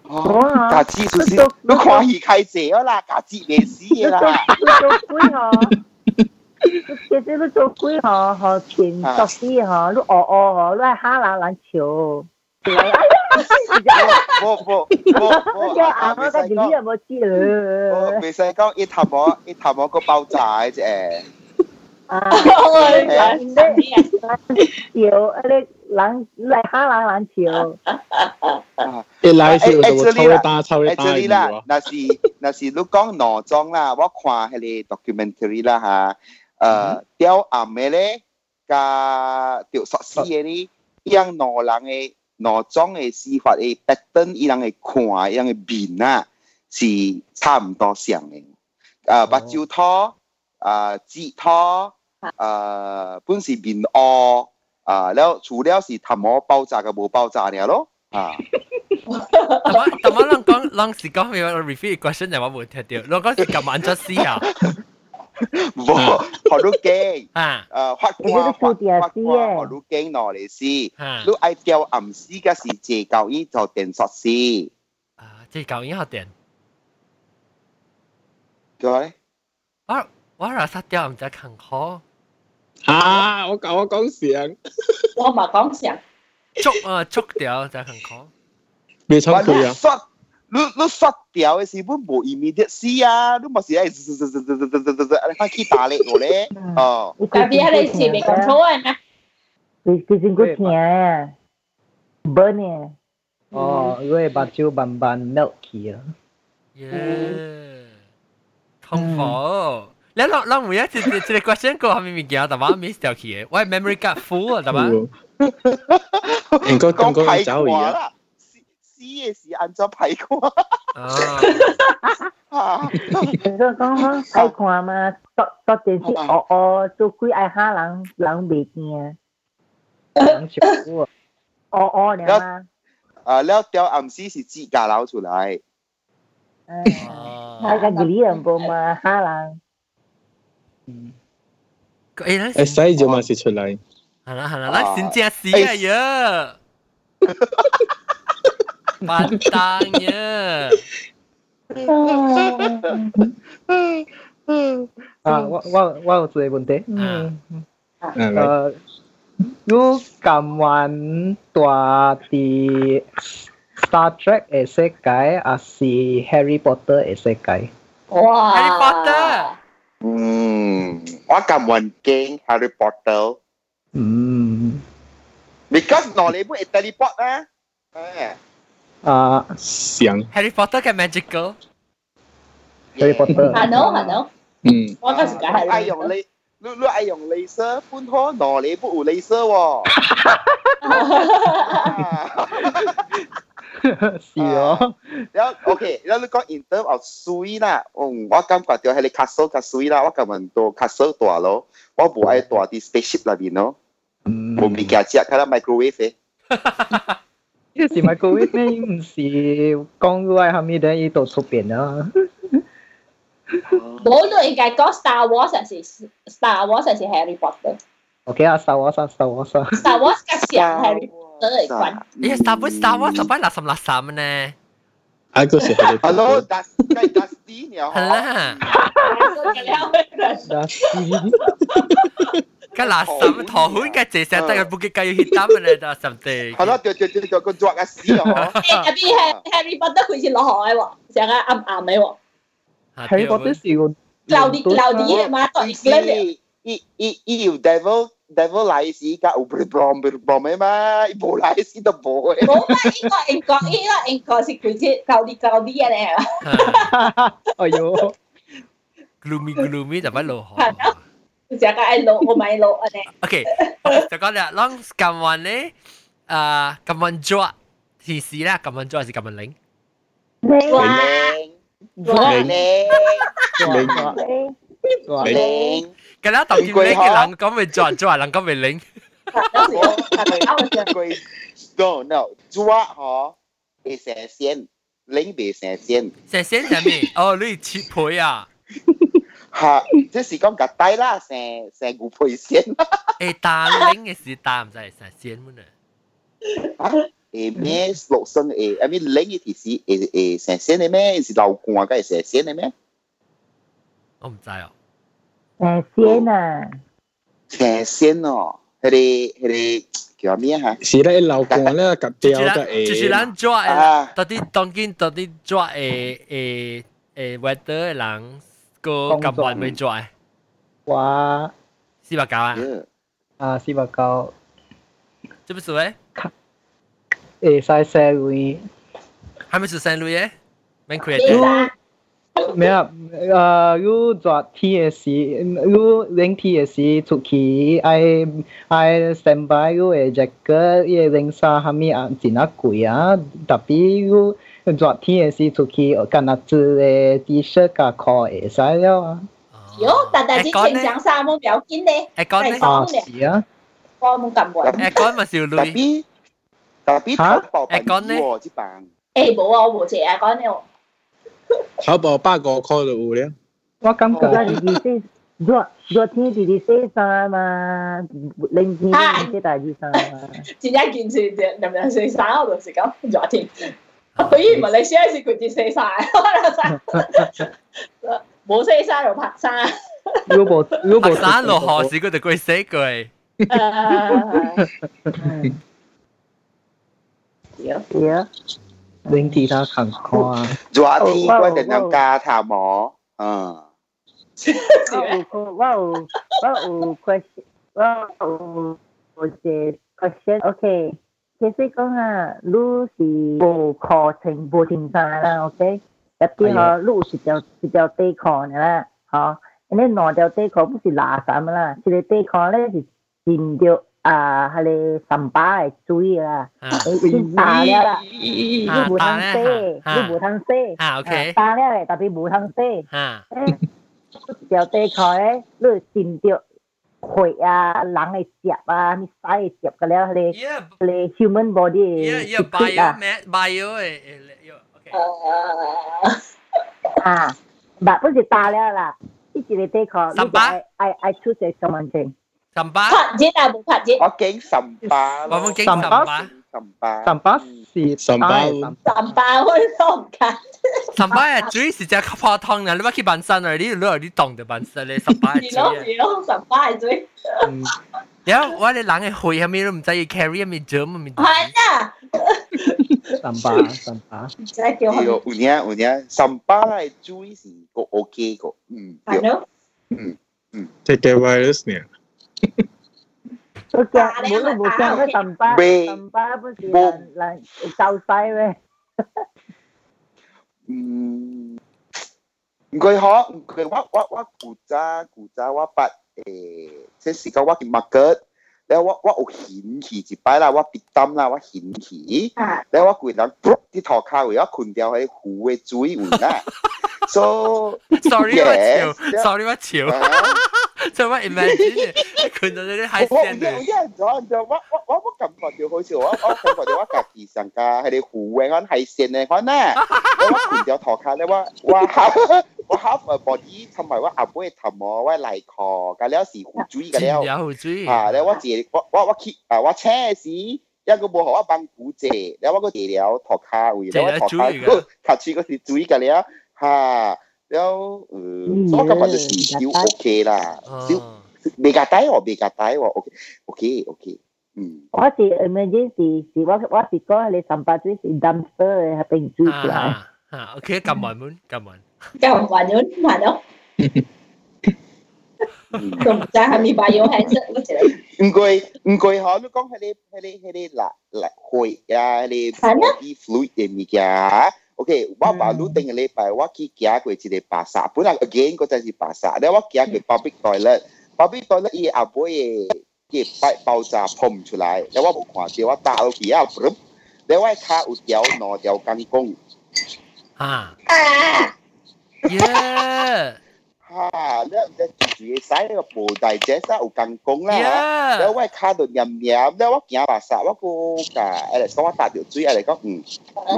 S3: 哦，架子就是你看戏开谢啦，架子未死嘅啦，
S8: 你做鬼嗬？其实你做鬼嗬，嗬前作啲嗬，你学学嗬，你系虾冷冷潮。
S3: 冇冇冇冇，
S8: 叫阿我个 delete 有冇知
S3: 我
S8: 啦？
S3: 未使讲一头毛一头毛个爆炸嘅啫。
S8: 啊，
S2: 我哋
S8: 人哋笑，你人嚟下人人笑，
S6: 一来是就抽一打抽一打
S3: actually 啦，那是那是你讲农庄啦，我看迄个 documentary 啦吓，诶雕暗嘅咧，加条索丝嘅咧，伊样农人嘅农庄嘅司法嘅 pattern，伊人嘅看，伊人嘅面啊，是差唔多像嘅。诶，目睭拖，诶舌拖， 诶本是面恶，啊，แล้ว除了是头毛爆炸嘅冇爆炸嘅咯，啊。
S1: 但我但我啷讲啷是讲要 repeat question 就我冇听到，我讲是咁晚出师啊，
S3: 冇学到惊，
S1: 啊
S3: 诶发光发发光学到惊攞嚟试，
S1: 啊
S3: 你爱掉暗丝嘅时借教伊就电索试，
S1: 啊，即系旧年学电，
S3: 叫咧，
S1: 我我若杀掉唔知勤可
S6: 啊！我讲我讲成，
S2: 我嘛讲成，
S1: 捉啊捉掉就勤可，
S6: 未抽佢啊！
S3: 刷你你刷掉嘅时本冇 immediate 试啊，你咪是系你开始打力我咧，哦，
S2: 特别系你前面讲错啊咩？
S8: 佢佢先个听啊，burn 啊，
S4: 哦，因为目睭慢慢 melt 去啊。
S1: 耶，痛苦。 然後咱每一次一個 question 過後面物件，但係 miss 掉去嘅，我係 memory card full 啊，但係。
S6: 應該
S3: 講講
S6: 走而家。
S3: 死嘅時按咗排過。
S1: 啊。
S3: 應
S8: 該講講排過嘛，多多電視哦哦，做鬼愛下人人未見啊。
S4: 人少啊。
S8: 哦哦，你嘛。
S3: 啊，了掉暗時是自家撈出來。
S8: 哎，那個幾兩個嘛，下人。
S1: 诶，
S6: 诶使就嘛是出嚟。
S1: 系啦系啦，嗱先正死啊呀！笨蛋呀！
S4: 啊，我我我有一个问题，
S8: 嗯，
S6: 啊嚟，
S4: 诶，你甘愿住伫 Star Trek 嘅世界，还是 Harry Potter 嘅世界？
S2: 哇
S1: Harry Potter
S3: 嗯，我咁运惊 Harry Potter。
S4: 嗯，
S3: Because 攞你本系 teleport 啊，诶，
S4: 啊
S6: 想
S1: Harry Potter 嘅 magical，
S4: ，Harry Potter，
S2: 系咯系咯，
S6: 嗯，
S2: 我嗰时间系
S3: 爱用你，你你爱用 laser 搬开攞你本有 laser 喎， [laughs] [laughs] [laughs]
S4: 是哦，
S3: 然后 OK，然后你讲 in term of 水啦，嗯，我感觉到系你 castle 嘅水啦，我感觉到 castle 大咯，我唔爱大啲 spaceship 里边咯，
S4: 嗯，
S3: 冇物件食，睇下 microwave 嘅。
S4: 呢个是 [laughs] microwave 咩？唔是讲佢喺后面等伊度出边啊？
S2: 冇都应该讲 Star [laughs] Wars 还是 Star Wars 还是 Harry Potter。
S4: OK 啊，Star Wars 啊，Star Wars 啊，
S2: Star Wars 嘅像 Harry Potter 嚟讲，
S1: 咦，Star Wars Star Wars 就摆垃圾垃圾呢？
S6: 啊个是 Harry
S3: Hello，
S6: Potter，
S3: Dusty，[laughs] 系 Dusty 你好。
S1: 系啦，个垃圾头款嘅谢石得嘅布吉计要 hit 单嘅咧，就甚至。
S3: 系咯，对对对对，个抓嘅屎啊！
S2: 诶特别系 Harry Potter 佢是落海喎，成日暗暗嘅喎，
S4: Harry Potter 是个
S2: 流啲流啲嘅嘛，当然
S3: 伊
S2: 嗰啲。
S3: 伊伊伊有 devil Để vô lại sĩ cả ủ bì bòm bì em ấy mà. Bồ lại sĩ tập bồ. ấy.
S2: Bố mà ý là anh có ý là anh có sĩ quý chết Cao đi cao đi à? Nè
S4: à. [laughs] Ôi dô
S1: Gloomy gloomy là bắt lộ hò
S2: Chắc là anh lộ ô anh lộ à nè
S1: Ok Chắc là long cầm hoàn đấy À cầm hoàn chua Thì sĩ là cầm hoàn chua thì linh? Linh, linh, linh,
S8: linh
S2: Lính.
S3: Lính. 靓
S8: 你
S3: 靓，
S1: 咁啦，当见零嘅人讲咪 draw draw，人讲咪零。
S3: 佢 no no 抓嗬，系成仙，领别成仙。
S1: 成仙系咩？哦，你切配啊？
S3: 吓，即是讲夹低啦，成成牛配仙啦。
S1: 诶，打零嘅是打唔使成仙乜呢？
S3: 诶咩六生诶，I mean 领嘅提示诶诶成仙嘅咩？是流汗梗系成仙嘅咩？
S1: 我唔知哦。
S3: Chè xiên à. Chè xiên ồ. Hề rì, hề
S6: rì, kiểu mía hả? Sì là lâu
S1: quá là
S6: cặp
S1: tiêu cho ế.
S6: Chỉ
S1: là anh cho
S3: ế.
S1: Tại đi tổng kinh tại đi cho ế ế ế weather lắng cô cầm
S4: bọn
S1: mới cho ế. Wow.
S3: Sì
S4: bà cao à? À,
S1: sì bà cao. Chứ
S4: bức sửa ế? Ế
S1: sai xe lùi. Hai mươi sửa xe lùi
S2: ế?
S1: Mình
S2: create.
S4: 咩啊？诶，要做 T S，要拎 T S 出去，爱爱 standby 要嘅 jacket，要拎衫下面啊，真啊贵啊！特别要做 T S 出去，干那只嘅 T 恤甲裤会使了啊！
S2: 哟，但但是清长衫冇表紧咧，
S1: 诶讲呢，
S4: 啊是啊，
S2: 我冇咁稳。
S1: 诶讲咪少类，
S3: Tapi tapi
S4: Hah?
S3: Taobao
S1: Eh, con
S3: banyak
S1: ni.
S3: wo chứ bạn.
S2: 诶冇啊，我冇借啊，讲你。
S6: 淘宝百个 call 就有了。
S4: 我感觉
S8: 嗰阵时先昨昨天弟弟洗衫嘛，零天啲洗大衣衫嘛。
S2: 真系件事人人四衫，我就是讲昨天。佢以为你先系佢跌四晒，冇四衫就拍衫。
S4: 如果如果
S1: 白山落河时佢就鬼死佢，
S8: 系啊，
S4: 拎其他看看啊，
S3: Dua ti
S8: wow,
S3: gua dan
S8: wow.
S3: ka tha mo. À.
S8: 我有我有我有 question，我有有一个 question。OK，其实讲啊，你是无课程无停衫啦，OK。入边嗬，你有一条一条短裤嘅啦，嗬。你两条短裤不是垃圾嘅啦，一个短裤咧是浸着 à hay là tầm
S1: ba
S8: ấy chui
S1: là
S8: chín
S1: ta đấy
S8: là đi bộ thang
S1: xe đi
S8: bộ thang xe ta đấy là tập đi
S1: bộ
S8: thang xe giờ tê khỏi ấy rồi tìm được khối à lắng ấy chẹp à mi sai ấy chẹp cái là
S1: là
S8: là human body
S1: yeah yeah bio
S8: à.
S1: man bio ok.
S2: À. à. Bạn có gì ta
S3: đấy là cái
S1: gì tê khỏi
S4: ai ai
S1: ai chút
S3: sẽ
S4: cho mình Sampah.
S6: Panjin ah,
S4: bukan
S6: Panjin.
S2: Oke, sampah. Bang King sampah. Sampah.
S1: Sampah si sampah. Sampah hôn lộn cả. Sampah là chủ yếu là cái phao thông nè, lúc khi bán sân rồi, lúc lúc đi đồng được bán
S2: sân này,
S1: sampah là
S2: chủ yếu. À. Gì đó, sampah
S4: là
S1: chủ yếu. Dạ, tôi đi lắng cái hồi hay mi luôn, không biết carry mi germ
S4: mi. Hay à. Sampah,
S2: sampah. Dạ, kiểu. Yo,
S3: u nhá, u nhá, sampah là chủ yếu là cái ok
S6: cái. Ừ. Phải không?
S8: Ừ. Ừ. Cái virus nè. Tất cả mỗi lần
S3: một
S8: trăm cái tầm ba
S3: tầm
S8: ba với chị là, là
S3: trâu tay về. Người họ người quá quá quá cụ cha cụ cha quá bạch 誒，即時間我件物腳，你我我有掀起一擺啦，我別擔啦，我掀起，你我個人噗啲頭卡位，我困掉喺湖嘅水位啦。So
S1: sorry 我笑，sorry 我笑。即係 what imagine 佢就啲 high
S3: standard。我一咗就我我我我感覺就好似我我感覺到我家己上家係啲湖嘅安 high stand 咧，可能我換咗頭卡咧，我我考我考誒 body 同埋我阿妹頭毛我嚟考，咁了是胡追嘅了。
S1: 有胡追。
S3: 啊，咧我自我我我去啊，我車時一個冇學我幫古姐，然後我個地了頭卡位，然後頭卡個頭出個是追嘅了，嚇。了、うん、そのカパでシオッケーら。ベガタイは
S1: ベ
S3: ガタイはオッケー、オッケー。
S8: 我是 emergency，是我我是讲你三八水是 dumpster 合并住出来。
S1: 啊，OK，咁慢门，咁慢，
S2: 咁慢咗，慢咗。咁就係咪話要係識乜嘢？
S3: 唔該，唔該，好，你講係你係你係你嗱嗱會啊，係你 body fluid 嘅物件。OK，我把路頂個禮拜我去行過一個巴剎，本來 again 嗰陣是巴剎，但我行過 public toilet，public toilet 伊阿妹嘅嘅爆爆炸噴出來，但我冇看到，我打落去啊，噗！但我卡有條兩條鋼管。
S1: 啊！
S3: 耶！ha le le chỉ sai cái bộ đại chế sa u công la le wa ka do nhầm nhầm le wa kia ba sa wa ko ka ai le so wa ta được truy ai le có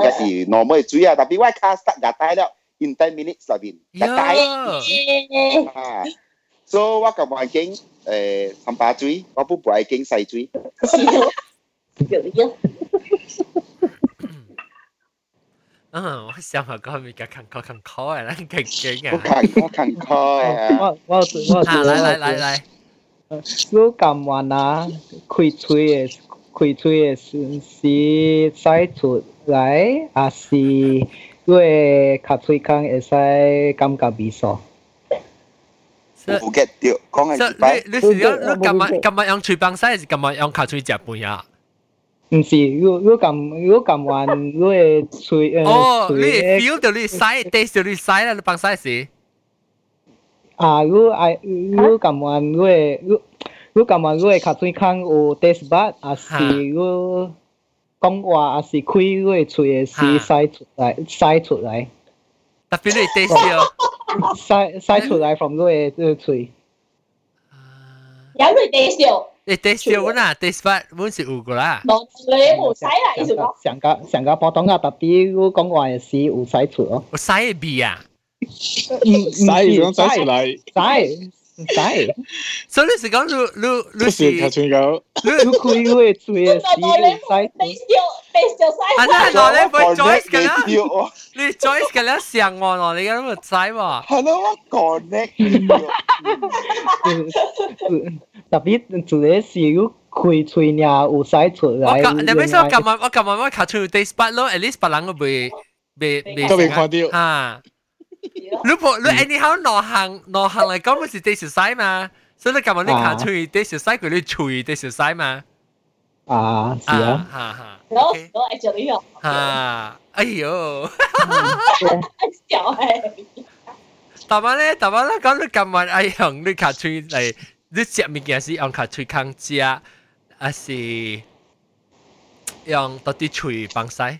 S3: cái gì nó mới truy à tapi wa ka sa ga tai le in 10 minutes là
S1: bin
S3: ga tai so wa ka ba king eh tham ba truy wa bu bu ai
S2: king sai truy
S1: 嗯，我想法嗰面嘅勤確勤確係啦，勁勁啊！
S3: 勤確勤確啊！
S4: 我我我
S1: 啊！嚟嚟嚟嚟！
S4: 我咁話啦，開嘴嘅開嘴嘅是使出嚟，啊是因為卡嘴腔會使感覺味素。
S3: 唔記得，講係。
S1: 你你是要你今日今日用嘴巴使，還是今日用卡嘴食飯啊？
S4: 唔是，如如咁如咁话，如果喙诶
S1: 哦，你
S4: 喙
S1: feel 到你西，taste 到你西啦，你帮西是？
S4: 啊，如果爱如咁话，如果如如咁话，如果卡喙康有 taste bud，还是如讲话，还是开如果喙嘅是使出来，使出来，
S1: 特别你 taste 到。
S4: 使使出来 from 如果个喙。
S2: 有佢哋笑，
S1: 你 taste 到啦，taste bud 本是有个啦。
S2: 冇你冇使啦，意思讲。
S4: 上个上个普通话特别如果讲话嘅是有使出咯。
S1: 我西嘅味啊！
S4: 唔唔
S6: 使讲使出嚟，
S4: 使使。
S1: 所以你是讲你你你
S6: 即是头先讲，
S4: 你开嗰个嘴嘅是有使
S2: 你笑你笑
S1: 啊，
S2: 使。
S1: 那我咧会 Joyce 嘅啦，
S3: 掉喎，
S1: 你 Joyce 嘅啦上岸咯，你咁咪知喎。
S3: 系咯，我 connect
S4: 特别做嘅是有开嘴呀，有使出
S1: 我
S4: 来。
S1: 今你咪说今日我今日我卡出 taste bud 咯，at least 别人个未未未
S6: 都未看到
S1: 啊。你冇你 anyhow 内行内行嚟讲，咪是 taste 西嘛？所以你今日你卡出 taste 西，佢你吹 taste 西嘛？
S4: 啊，是啊。
S1: 哈哈。
S2: 攞攞嚟做呢样，
S1: 啊，哎呦！
S2: 笑系。
S1: 但系咧，但系咧，讲你今日爱用你卡吹嚟， 你食物件是用卡吹康食，还是用到啲吹帮西？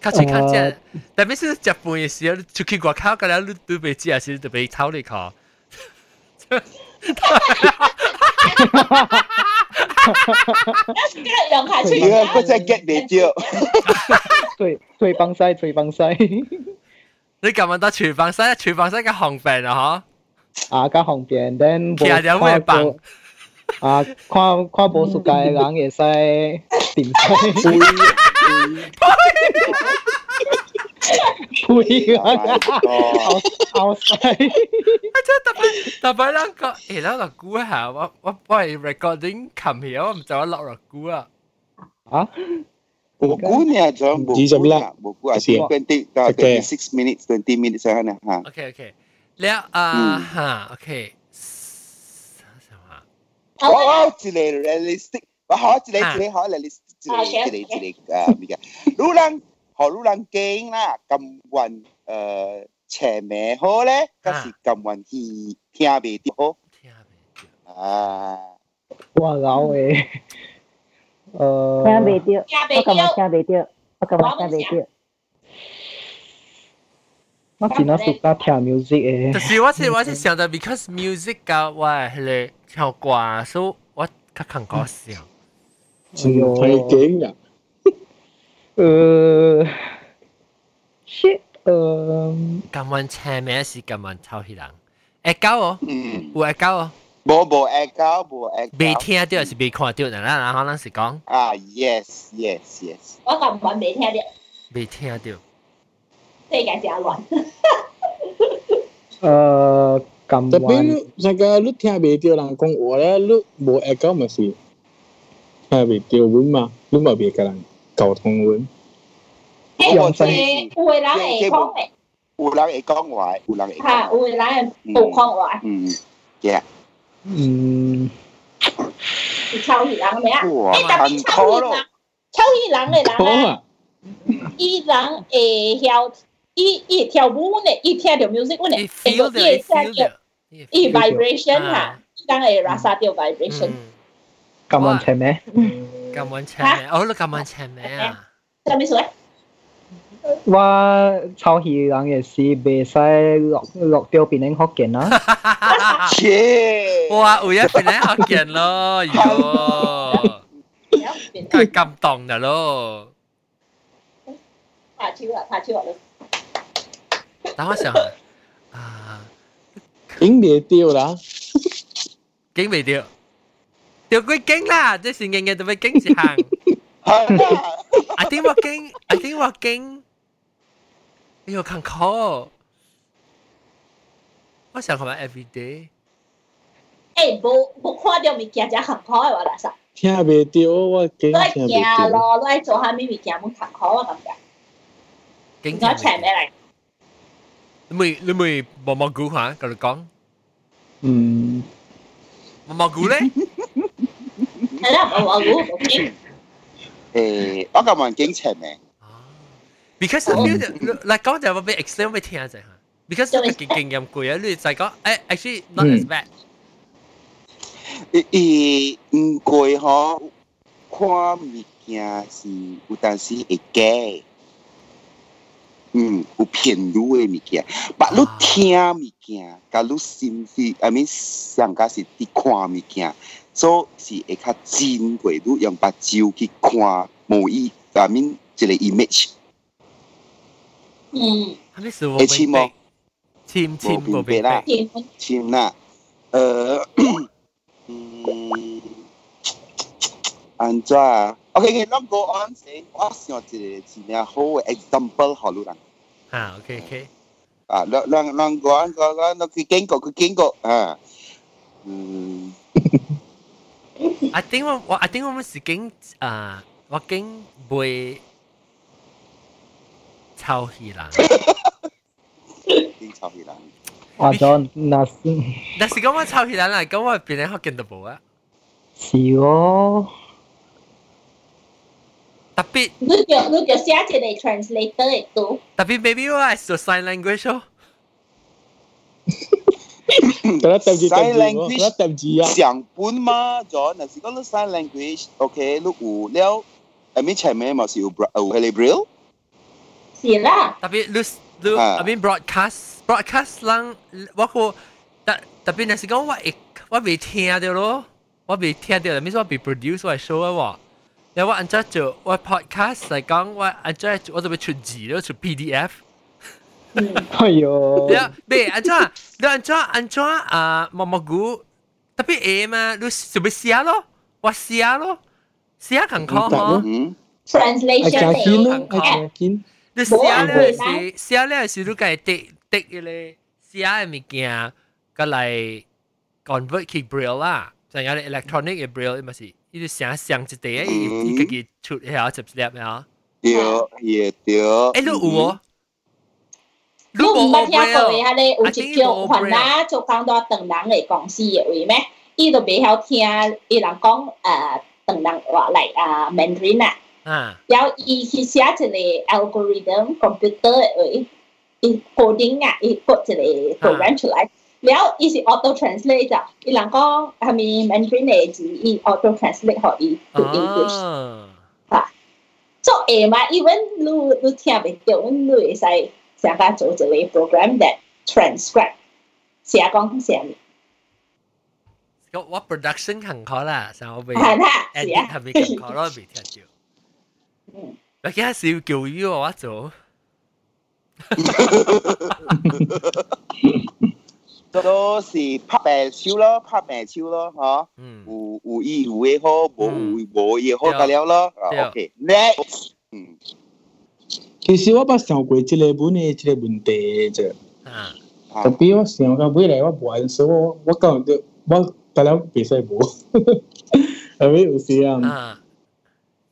S1: 卡吹康食，特别是食饭嘅时候，出去外口嗰阵，你都未知还是特别偷你靠。
S2: 用下出
S3: 而家嗰只 get 你掉，
S4: 嘴嘴帮西，嘴帮西。
S1: 你今日到厨房西，厨房西嘅红饼啊，
S4: 啊，加红边，then
S1: 其实有咩棒？
S4: 啊，看看无世界嘅人会使点西。配啊！后后世。
S1: 我真特别特别两个，诶两个估下，我我我系 recording 琴日，我唔就我落落估啊。
S4: 啊？
S3: 冇估你啊，仲冇估啊，冇估啊，先 twenty 到 twenty six minutes twenty minutes sana 吓。
S1: OK OK， แล้ว啊哈 OK，
S3: 我我一个 realistic，我好一个一个好 realistic，一个一个一个啊，咪嘅。路人学路人惊啦，咁运诶斜名好咧，嗰时咁运听听未到好。啊！
S4: 哇老诶，诶。
S8: 听未到，我今日听未到，我今日听未到。
S4: 我真系熟得听 music 诶。
S1: 但是我是我是想到，because music 嘅我系咧唱歌，所以我较肯讲笑。
S6: 真系劲啊！
S4: 诶，shit，诶。
S1: 咁样请名是咁样抄起人，会教哦，有会教哦。
S3: 冇冇会教，冇会教。
S1: 未听到还是未看到，嗱嗱可能是讲。
S3: 啊，yes yes yes。
S2: 我咁揾未听到。
S1: 未听到。
S2: 世界真乱。
S4: 诶，咁
S6: 特别你成个你听未到人讲话咧，你冇会教咪是听未到文嘛，你咪别个人沟通文。
S2: 用声。有个人会讲嘅。
S3: 有人会讲话，有人会。
S2: 吓，有个人会讲话。
S3: 嗯，yeah。
S4: 嗯。
S2: 抄戏人咩啊？
S3: 哇，
S2: 很可咯。抄戏人嘅人咧，伊人会晓， 伊伊跳舞呢，伊听到 music 呢，会个伊听到，伊 vibration 吓，伊人会 rasa 到 vibration。
S4: 咁样请咩？
S1: 咁样请咩？哦，你咁样请咩啊？
S2: 什么水？
S4: 我抄戏人嘅是袂使落落掉边领福建啦。
S3: 切！
S1: 哇，有一边领福建咯，哟，太感动啦咯。
S2: 拍超啦，拍超啦！
S1: 等我想下，啊，
S6: 经未掉啦，
S1: 经未掉，掉佢经啦，即系日日都被经一行。I think 我经，I think 我经。你有看考？我想看埋 every day。
S2: 诶冇冇看到物件，只坎坷嘅话啦，实。
S6: 听袂到，我惊
S2: 都系
S6: 听袂到。
S2: 惊咯，都系做下咩物件冇坎坷啊咁嘅。
S1: 经
S2: 我请咩嚟？
S1: 你咪你咪毛毛菇吓，跟你讲
S6: 嗯，
S1: 毛毛菇咧，
S2: 系啦，我我估冇惊。
S3: 诶，我咁问警察咩？
S1: because I feel that like 讲就话俾 explain 俾听下啫吓，because 你经经验过啊，你就系讲诶 actually not as bad，
S3: 诶诶，唔过嗬，看物件是有阵时会假。 嗯，有骗女嘅物件，但你听物件，甲你心是，I mean 上加是伫看物件，所以是会较真过，你用目睭去看某一，I mean 一个 image。
S2: 嗯，
S1: 系咪是我
S3: 会签冇？
S1: 签签
S3: 冇
S1: 冇俾
S3: 明白啦
S2: 天
S3: 签啦，诶，嗯，安怎啊 ？OK，OK，咱 go on 先，我想一个真正好嘅 example 互你人。
S1: 啊，OK OK，
S3: 啊，咱咱咱 go on go on，咱去经过去经过啊，嗯，
S1: I think 我我 I think 我们是经啊，我经会抄戏啦。
S3: 经臭气人。
S4: 话咗那是
S1: 但是讲我抄戏啦，咁我边咧学见到冇啊？
S4: 是哦，
S1: Tapi
S2: Lu tio lu tio xia che dei translator e
S1: tu. Tapi maybe why is the sign language
S3: oh?
S6: Kena tap ji
S3: tap
S6: ji. Kena tap ji ya.
S3: Xiang bun ma jo na si ko lu sign language. Okay, lu u leo. I mean chai me ma si u
S2: u Hebrew.
S1: Si la. Tapi lu
S3: lu
S1: I mean broadcast broadcast lang wa ko ta tapi na si ko wa ik wa bi tia de lo. Wa bi tia de lo means wa bi produce wa show wa. 然后我按照做我 podcast 嚟讲，我按照我就会出字咯，出 PDF。
S4: 哎呦
S1: 你，啊，咩按照你按照按照啊毛毛菇特别 A 嘛，你就咪写咯，我写咯，写更好嗬。
S3: 嗯，
S6: 爱
S2: translation
S6: 惊见咯，
S2: 嚟
S6: 爱惊见。
S1: 你写了是写了是你该滴滴嘅咧，写嘅物件，个嚟 convert 去 braille 啦，就有啲 electronic 嘅 braille 咪是， 呢啲写上一地，伊伊家己出嚟接接啊。
S3: 对，也对。
S1: 诶，你有喎？
S2: 你唔捌听过嘅，
S1: braille？
S2: 系咧有一叫云啦，做讲到邓人嚟讲事嘅位咩？伊都未晓听，伊人讲诶邓人话嚟啊 Mandarin 啊，
S1: 啊，
S2: 然后伊去写一个 algorithm computer 嘅位，伊 coding 啊，伊 code 一个 program 出来。然 后伊是 auto translate 就，伊人讲系咪 Mandarin 嘅字，伊 auto translate 可以 to English。
S1: 啊，
S2: 做诶嘛，even 你你听袂到，你会使想法做一个 program that transcribe 写讲写物，
S1: 我我 production 很好啦，所以我未
S2: 系啦，是
S1: edit
S2: 啊，
S1: 系未更好咯，未听到。
S2: 嗯，
S1: 我而家是要叫于我做，
S3: 都是拍病超咯，拍病超咯，嗬。
S1: 嗯，
S3: 有有意有嘅好，无有无嘢好得了咯。
S1: 对
S3: OK，next，嗯，
S6: 其实我捌想过即个问嘅即个问题啫，
S1: 啊，
S3: 啊
S6: 特别我想到未来我无 answer，我我讲到我得了袂使无，系咪有时啊？
S1: 啊，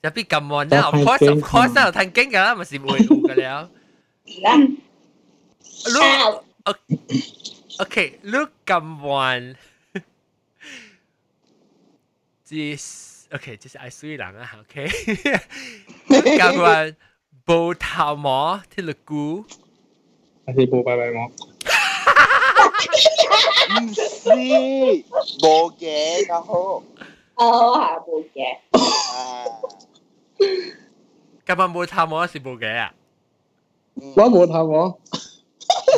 S1: 入边咁闷咧，of course of course 啦，睇经㗎啦，咪是会有㗎了。
S2: 是啦，
S1: 你
S2: 啊，
S1: OK，你咁闷，这是 OK，这是爱水人啊，OK，你咁闷，无头毛，听落估，
S6: 还是无拜拜冇？
S3: 唔是，无嘅较好。
S2: 哦，系冇嘅，
S3: 啊，
S1: 咁啊无头毛是无嘅啊，
S6: 我无头毛，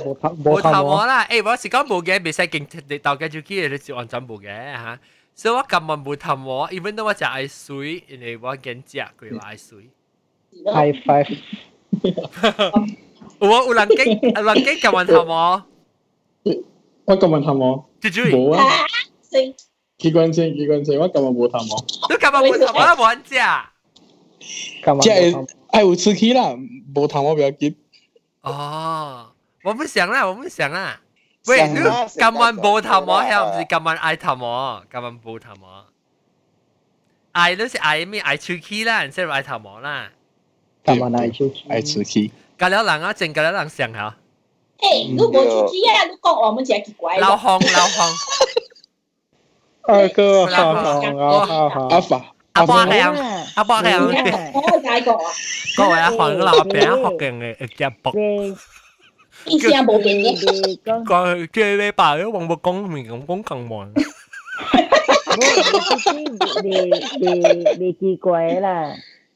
S4: 冇头
S1: 无头
S4: 冇头毛，
S1: 毛啦，诶，我是讲无嘅，未使劲你到嘅就去你就按怎无嘅吓，所以我咁啊无头毛，even though 我食爱水，因为我惊食佢话爱水。
S2: 是咯，
S4: high five，
S1: 有有人经有人经咁问头毛，
S6: 我根本头毛
S1: 记住，
S6: 无啊！
S2: 啊，先
S6: 机关车机关车，我根本无头毛，
S1: 你咁啊无头毛都冇人食。
S4: 干嘛
S6: 即系
S4: 冇头毛？
S6: 爱有出去啦，无头毛不要紧。
S1: 哦， 我不想啦，我不想啦。 喂，你今晚冇头毛，系唔是今晚爱头毛？今晚冇头毛。爱都是爱咩？爱出去啦，唔系爱头毛啦。
S4: 今晚爱出去，
S6: 爱出去。
S1: 隔了人啊，整隔了人想下。
S2: 诶，你冇出去啊？你讲我们真奇怪。
S1: 老红老红。
S4: 二哥好好好好，
S6: 阿爸。
S1: 阿爸系啊，阿爸系啊。
S2: 我解过啊。
S1: 各位阿韩老饼学嘅嘅嘅 博。
S2: 以前冇变嘅。
S1: 个即你爸都黄木工面咁工更忙。
S8: 你你你奇怪啦，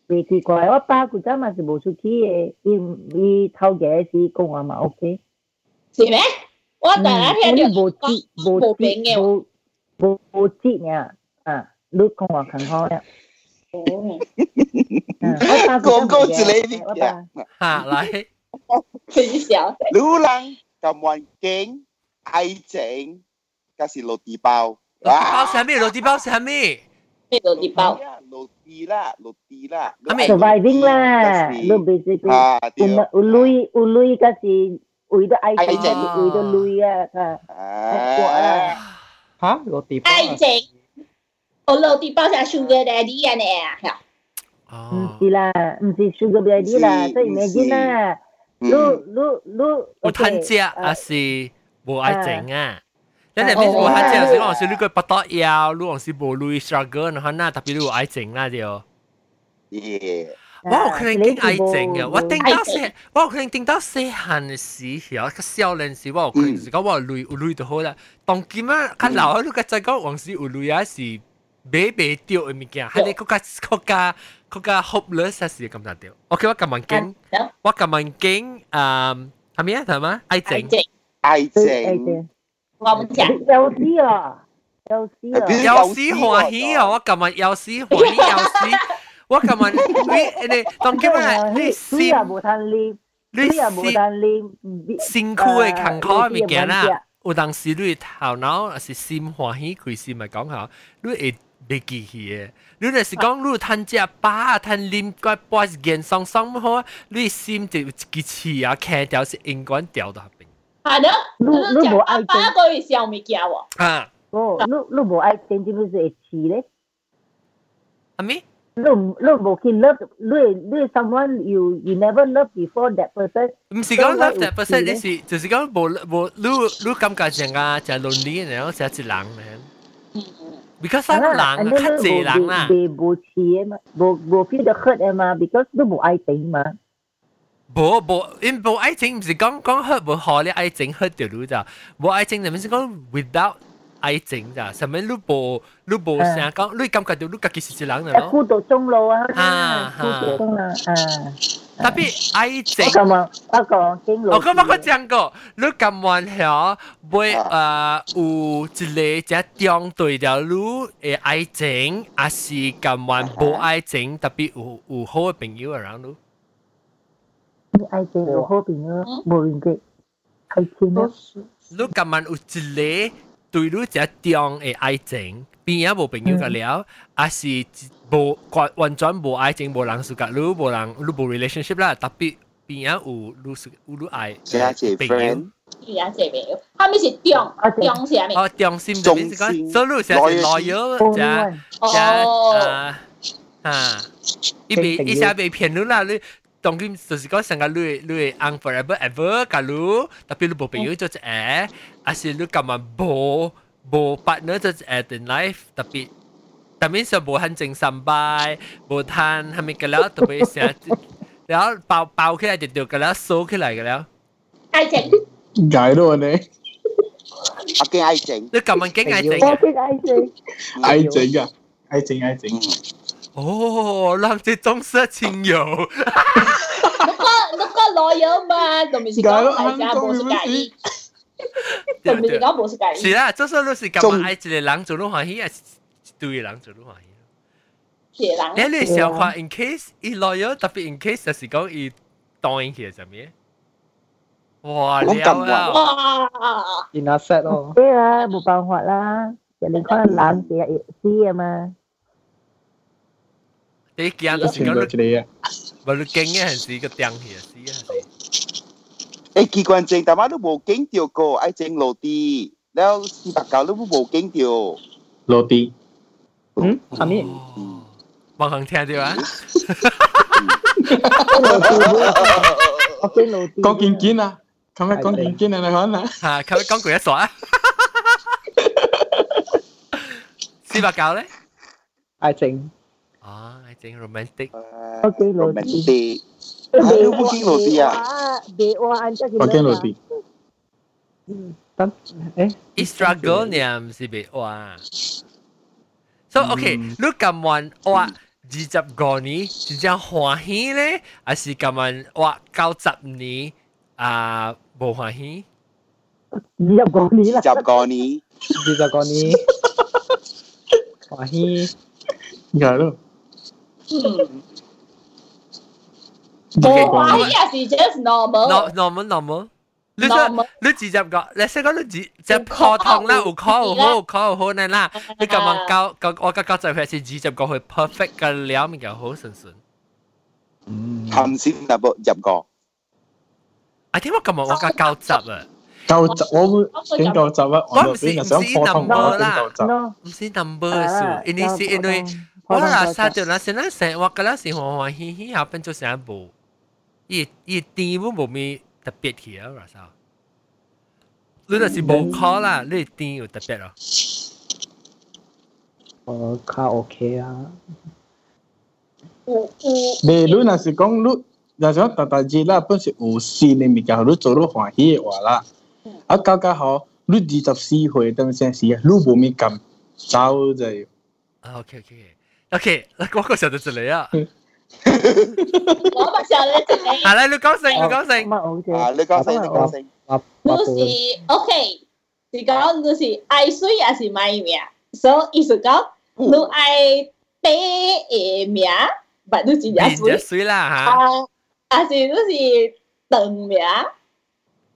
S8: 你奇怪，我爸古早嘛是无出去嘅，伊伊头家是讲话嘛 OK。
S2: 是咩？我第一听
S8: 到无节无节无无无节呀啊！你讲话很好呀。
S2: 哦。
S3: 广告之类的。
S1: 吓嚟。
S2: 分享。
S3: 女人咁环境爱情，嗰是落地包。
S1: 落地包系咩？落地包系咩？
S2: 咩落地包？
S3: 落地啦，落地啦。
S1: 系咪？
S8: surviving 啦，你 basically
S3: 啊，
S8: 有有累有累，嗰是为咗爱情，为咗累啊，啊。
S4: 吓，落地包。
S2: 爱情。我落地包系 sugar daddy 啊呢。
S8: 唔是啦，唔是 sugar daddy 啦，所以 imagine 啦。 你你你
S1: 有趁食还是无爱情啊？你哋边无趁食时，我是你个不得要，你还是无累 struggle，然后那特别你有爱情啦就。我有可能经爱情啊！我听到细，我有可能听到细汉嘅时候，个少年时，我有可能是讲我累有累就好啦。当今啊，较老你个再讲往时有累啊是买买掉嘅物件，系你嗰个嗰个。 嗰个 hopeless 系咁就掉。OK，我咁问经，我咁问经，诶系咩啊？系嘛？爱情，
S3: 爱情，
S2: 我唔讲。
S8: 有时啊，有时啊，
S1: 有时欢喜啊！我咁问有时欢喜，有时我咁问你你当今日你心
S8: 啊无通念，你啊无通念，
S1: 辛苦嘅坎坷嘅物件啦。有当时你头脑是心欢喜，佢心咪讲下，你会。 袂记去嘅。你若是讲你趁食饱，趁啉个半件爽爽好，你心就一支刺啊，开掉是应该掉到边。
S2: 系咯，
S8: 你你无爱情，
S2: 一个月小物件喎。
S1: 啊。
S8: 哦，你你无爱情，点会是会刺咧？
S1: 阿咩？
S8: 你你无去 love，你你 someone you you never love before that person。
S1: 唔是讲 love that person，你是就是讲无无你你感觉成个就 lonely，然后就一人咧。 because 人啊，较济人啦，
S8: 袂无似诶嘛，无无 feel 得 hurt 诶嘛，because 都无爱情嘛。
S1: 无无，因无爱情，唔是讲讲 hurt 无好咧，爱情 hurt 掉你咋？无爱情，就系讲 without 爱情咋？什么你无你无成讲，你感觉到你家己是一人咯。
S8: 孤独终老啊！
S1: 啊，
S8: 孤独终老啊！
S1: 特别爱情，
S8: 我讲我讲经
S1: 我咁我讲过，你咁玩晓，会诶有一个只中对条路嘅爱情，还是咁玩无爱情，特别有有好嘅朋友around 你。
S8: 你爱情有好朋友，无人嘅爱情咯。
S1: 你咁玩有一个 对你只中嘅爱情，边有无朋友嘅了，还是？无完完全无爱情，无人属你，无人你无 relationship 啦，特别边啊有你属有你爱
S3: 朋友。
S2: 系啊，这朋友，他们是中中是咩？
S1: 哦，中心就系讲，所以你成系 loyal 啫，啫啊啊！一边一下被骗你啦，你 当佢就是讲成个你你 on forever ever 噶你，特别你无朋友就系诶，还是你咁啊无无 partner 就系 in life 特别。但面上无限正三拜，无摊系咪嘅了？特别成然后爆爆起来就掉嘅了，收起来嘅了。
S2: 爱情。
S6: 解到你。
S3: 我惊爱情。
S1: 你咁样惊爱情？
S8: 我惊爱情。
S6: 爱情啊！爱情爱情。
S1: 哦，让这种色情友。
S2: 那个那个 lawyer 嘛，就咪是讲大家冇是介意。就咪是讲冇是介意。
S1: 是啦，这时候你是咁样爱一个人做都欢喜啊！对人做都欢
S2: 喜。
S1: 诶，你想看 in case 伊 loyal，特别 in case 就是讲伊当应起系咩？哇！了啊！
S2: 哇！
S4: in set 咯。
S8: 对啊，冇办法啦，人哋可能冷嘅死啊嘛。
S1: 你见就是讲你，唔系惊嘅系是个钉起死啊系。
S3: 诶机关证，但系都冇经掉过，爱整落地，然后四百九都冇经掉。
S6: 落地。
S4: 嗯，啥物？
S1: 望行听到啊？
S8: 我经落地。
S6: 讲见见啊！琴日讲见见啊，你讲啊？
S1: 吓，琴日讲过一索啊！四百九咧？
S4: 爱整。
S1: 哦，爱整 romantic。
S8: 我经落地。
S3: romantic。Ano mo king roti ah?
S8: Di wa anja kita.
S6: 我见落地。
S4: 等诶。
S1: i struggle 呢，唔是别话。So OK，你咁晚话二十个年，真正欢喜咧，还是咁晚话九十年啊冇欢喜？
S8: 二十个年啦。
S3: 二十个年。
S4: 二十个年。欢喜。
S6: 系咯。
S2: 嗯。冇欢喜还是 just normal。
S1: normal normal。你说你自入个，你识讲你自只课堂啦，有考有好，有考有好呢啦。你咁样教教我个教就系是自入个去 perfect 嘅了面嘅好顺顺。
S3: 嗯。含先入入个。
S1: 啊，点解咁样我个教集啊？
S6: 教集我会点教集啊？
S1: 我唔是唔是 number
S6: 啦，
S1: 唔是 number 数，因为是因为 我啦杀掉啦，先啦成我个啦是欢欢喜喜，后边做成部，伊伊点都冇咩。特别嘅啊，话sao？你就是冇考啦，你点有特别咯？
S4: 我卡 OK 啊。
S6: 你你若是讲你，若是讲大大只啦，本是有线嘅物件，你做到欢喜嘅话啦，啊搞搞好，你二十四岁等阵时，你冇咩咁走就。
S1: 啊，OK OK OK，我个时候就出嚟啊。
S2: 我不想咧就你。
S1: 系啦，你讲声，你讲声。
S3: 啊，你讲声，你讲声。
S2: 你是 OK，是讲你是爱水还是买命？所以意思讲，你爱白嘅命，不你是只水。
S1: 水啦
S2: 吓。啊，还是你是长命？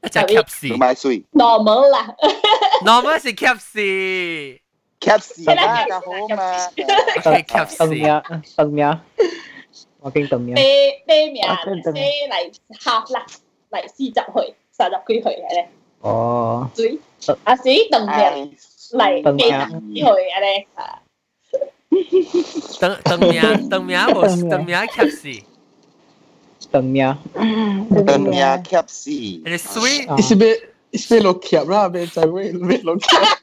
S1: 一只 cap 士。
S3: 买水。
S2: normal 啦。
S1: normal 是 cap 士。
S3: cap 士啦，较好嘛。
S1: cap 士。
S4: 长命，长命。我经等命。
S2: 白白命，白嚟合啦，嚟四十岁、三十几岁嘅咧。
S4: 哦。
S2: 水，啊是长命嚟几几岁嘅咧？
S1: 长长命，长命无长命 cap 士。
S4: 长命。
S3: 长命 cap 士。
S1: 你水，
S6: 你是别 你是别落 cap 啦，别再会别落 cap。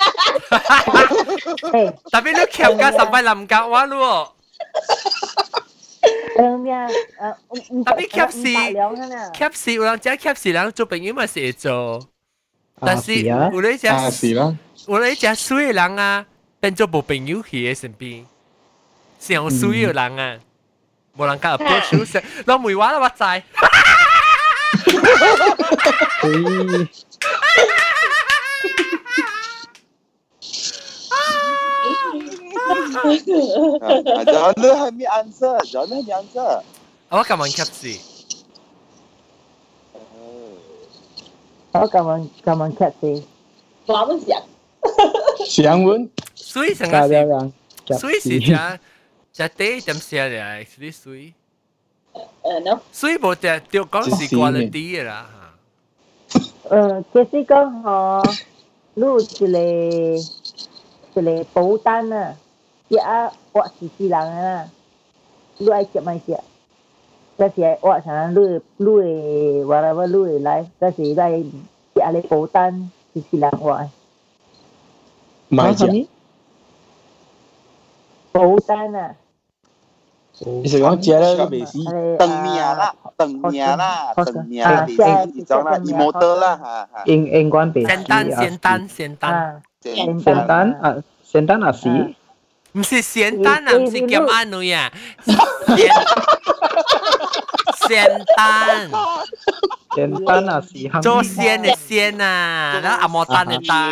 S1: 特别你 cap 㗎，十块临格话咯。tapi cap 是 cap 是有人只 cap 是人做朋友咪写做，但是有你只有你只水嘅人啊，变做冇朋友去嘅身边，上水嘅人啊，冇人家播手势，攞梅话啦我知。
S3: Jangan let have me answer. Jangan let me answer.
S1: Awak kaman kapsi. Awak kaman
S8: kaman kapsi. Kamu siang. Siang pun. Sui
S2: sangat sih. Sui
S6: sih jah.
S1: Jah teh chấm siang ya. Actually sui. Uh, no. Sui bộ tệ tiêu công
S2: gì quality
S1: là hả? Ờ, cái gì cơ họ lưu chỉ
S8: là chỉ là bổ đơn à. 嗬，录一个一个保单啊。dia awak sisi lang lah. Lu ai cek mai cek. Kasi awak sana lu lu whatever lu lai. Kasi lai cek ale pautan sisi lang awak.
S6: Mai cek.
S8: Pautan ah.
S6: 你是讲借了个美西？
S3: 等面啦，等面啦，等面啦，美西种啦，emoter 啦，哈哈。
S4: 英英关美西。
S1: 仙丹，仙丹，仙丹。
S4: 仙丹啊，仙丹啊是。
S1: 唔是仙丹啊，唔是叫阿女啊，仙丹，
S4: 仙丹啊是
S1: 做仙的仙啊，然后阿摩丹的丹，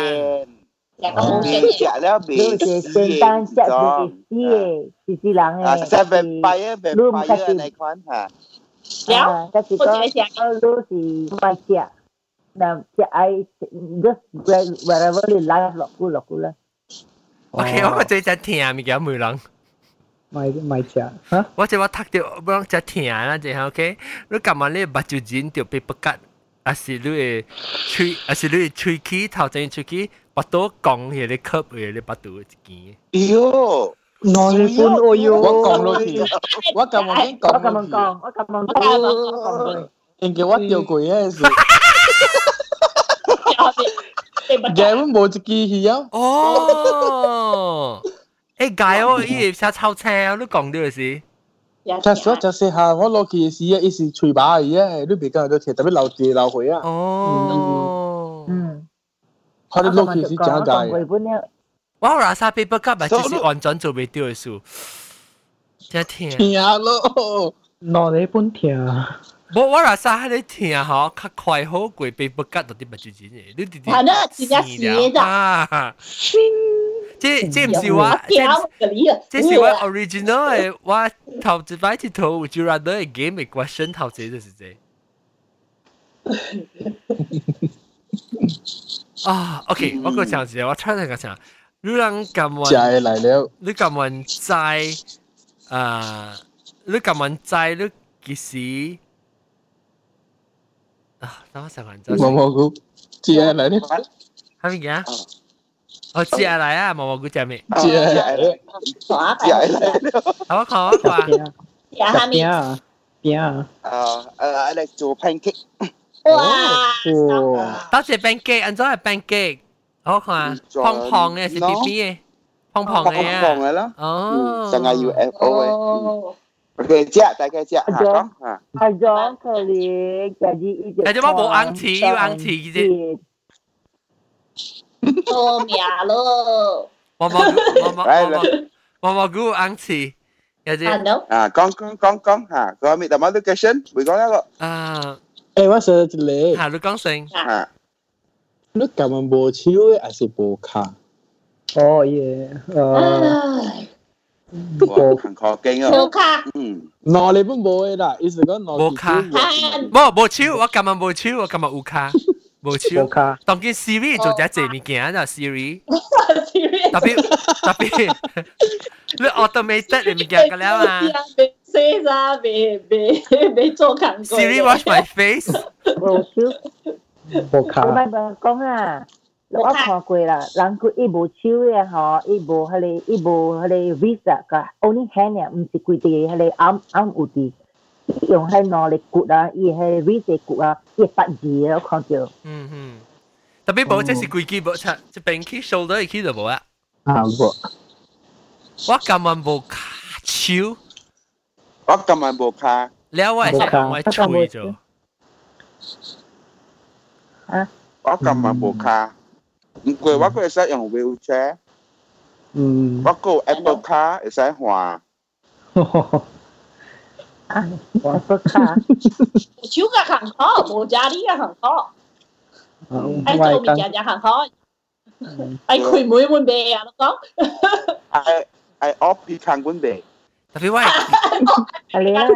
S3: 食了未
S8: 仙丹食嘅啲是是人嘅，
S3: 啊，食白拜啊，白拜啊，那款吓，
S8: 啊，但是讲都是拜食，那食爱 just wherever you like 落去落去啦。
S1: OK，我最只听咪叫梅人。
S4: 咪咪食吓？
S1: 我只我读到，我只听啦，只 OK。你今晚你目睭剪掉被不吉， 啊是你嘅吹，啊是你嘅吹起头前吹起，把刀讲嘢你吸嘢你把刀一件。
S3: 哟，
S4: 哪里本哦哟？
S6: 我讲落去，我咁我已经
S8: 我
S6: 讲
S8: 咁样讲，我咁样讲，我咁样
S6: 应该我掉过嘢 是，
S2: 你不
S6: 嘅本冇一支戏啊，
S1: 哦，诶解我依写抄车，我都讲到是。
S6: 其实我就是下我攞嘅是啊，一时吹把嘅啊，你别讲到铁特别流地流回啊，
S1: 哦，
S8: 嗯，
S6: 佢哋攞嘅是假解
S8: 讲。本了，
S1: 我拉萨 paper cup 咪只是完全做未到嘅数，真听。
S6: 听咯，
S4: 哪里本听？
S1: 我我若使喺你听吼，较快好过被不夹到啲物主钱嘅，你
S2: 直接死了
S1: 啊！这这唔是
S2: 我，
S1: 这是我 original 诶，我头一摆铁头，Would you rather a game a question 头先就是这。啊，OK，我佢讲先，我 try 嚟讲先。你
S6: 讲
S1: 今
S6: 晚债了，
S1: 你讲完债，啊，你讲完债，你其实。 아,
S6: 나와서가 안 뭐뭐구
S1: 지아라니? 하민이야? 어, 지아라야?
S6: 뭐뭐구 자매.
S3: 지아라. 아,
S1: 지아라. 아, 가,
S4: 가.
S2: 야, 하민.
S4: 야. 야.
S3: 아, I like to pancake.
S4: 와.
S1: 다시 pancake, 안 좋아 pancake. 어, 가. 펑펑 에, CPP 에. 펑펑 에. 펑펑
S3: 에, 라.
S1: 어.
S3: 상하 UFO 에. Kerja, tak
S8: kerja. Ajar, ajar kali gaji itu.
S1: Jadi apa buat
S3: angci,
S1: angci gitu. Oh, mia lo. Mama, mama, mama,
S2: mama
S1: gu
S2: angci.
S3: Jadi. Ah, con con con con ha, con mi tama location, bị con đó. À.
S1: Ê,
S6: quá sợ chứ le Hà,
S1: lúc con sinh. Hà.
S3: Lúc
S6: cảm ơn bố chiếu ấy, à, sự bố khả. Oh,
S4: yeah. Uh... 呃，
S2: 唉，
S3: 哇，很靠劲啊，
S2: 冇卡，
S3: 嗯，
S6: 哪里本无嘅啦，意思讲哪
S1: 无卡
S2: 看
S1: 冇冇超，我今日冇超，我今日有卡，冇
S4: 无
S1: 超。
S4: 卡，
S1: 当见 Siri 做只这物件就 Siri，
S2: serious
S1: 特别特别，你 automated 嘅物件㗎啦嘛。
S2: 别写咋，别别别做强过。
S1: Siri watch my face。
S8: 无手，
S4: 无卡
S8: 我，咪咪讲啊， 我看过啦，人佢伊无手嘅嗬，伊无迄个伊无迄个 wrist 噶，only hand 啊，毋是规只迄个 arm arm 有啲，用迄两个骨啊，伊迄个 wrist 嘅骨啊，伊八字啊，我看到。
S1: 嗯嗯，特别冇即是规机冇出，即并起 shoulder 起就冇啊。
S6: 啊无，
S1: 我今日冇卡超，
S3: 我今日冇卡，
S1: 了我系想我吹咗。
S3: 我今日冇卡， 唔过我个会使用 wheelchair，
S4: 嗯，
S3: 我个 Apple 卡会使换，
S8: 啊，我不卡，
S2: 手嘅行可，冇家啲嘅行可，爱做物件就行可，爱开每门俾啊，我讲。
S3: I I off 佢看本地，
S1: 特别我系，
S8: 系你啦，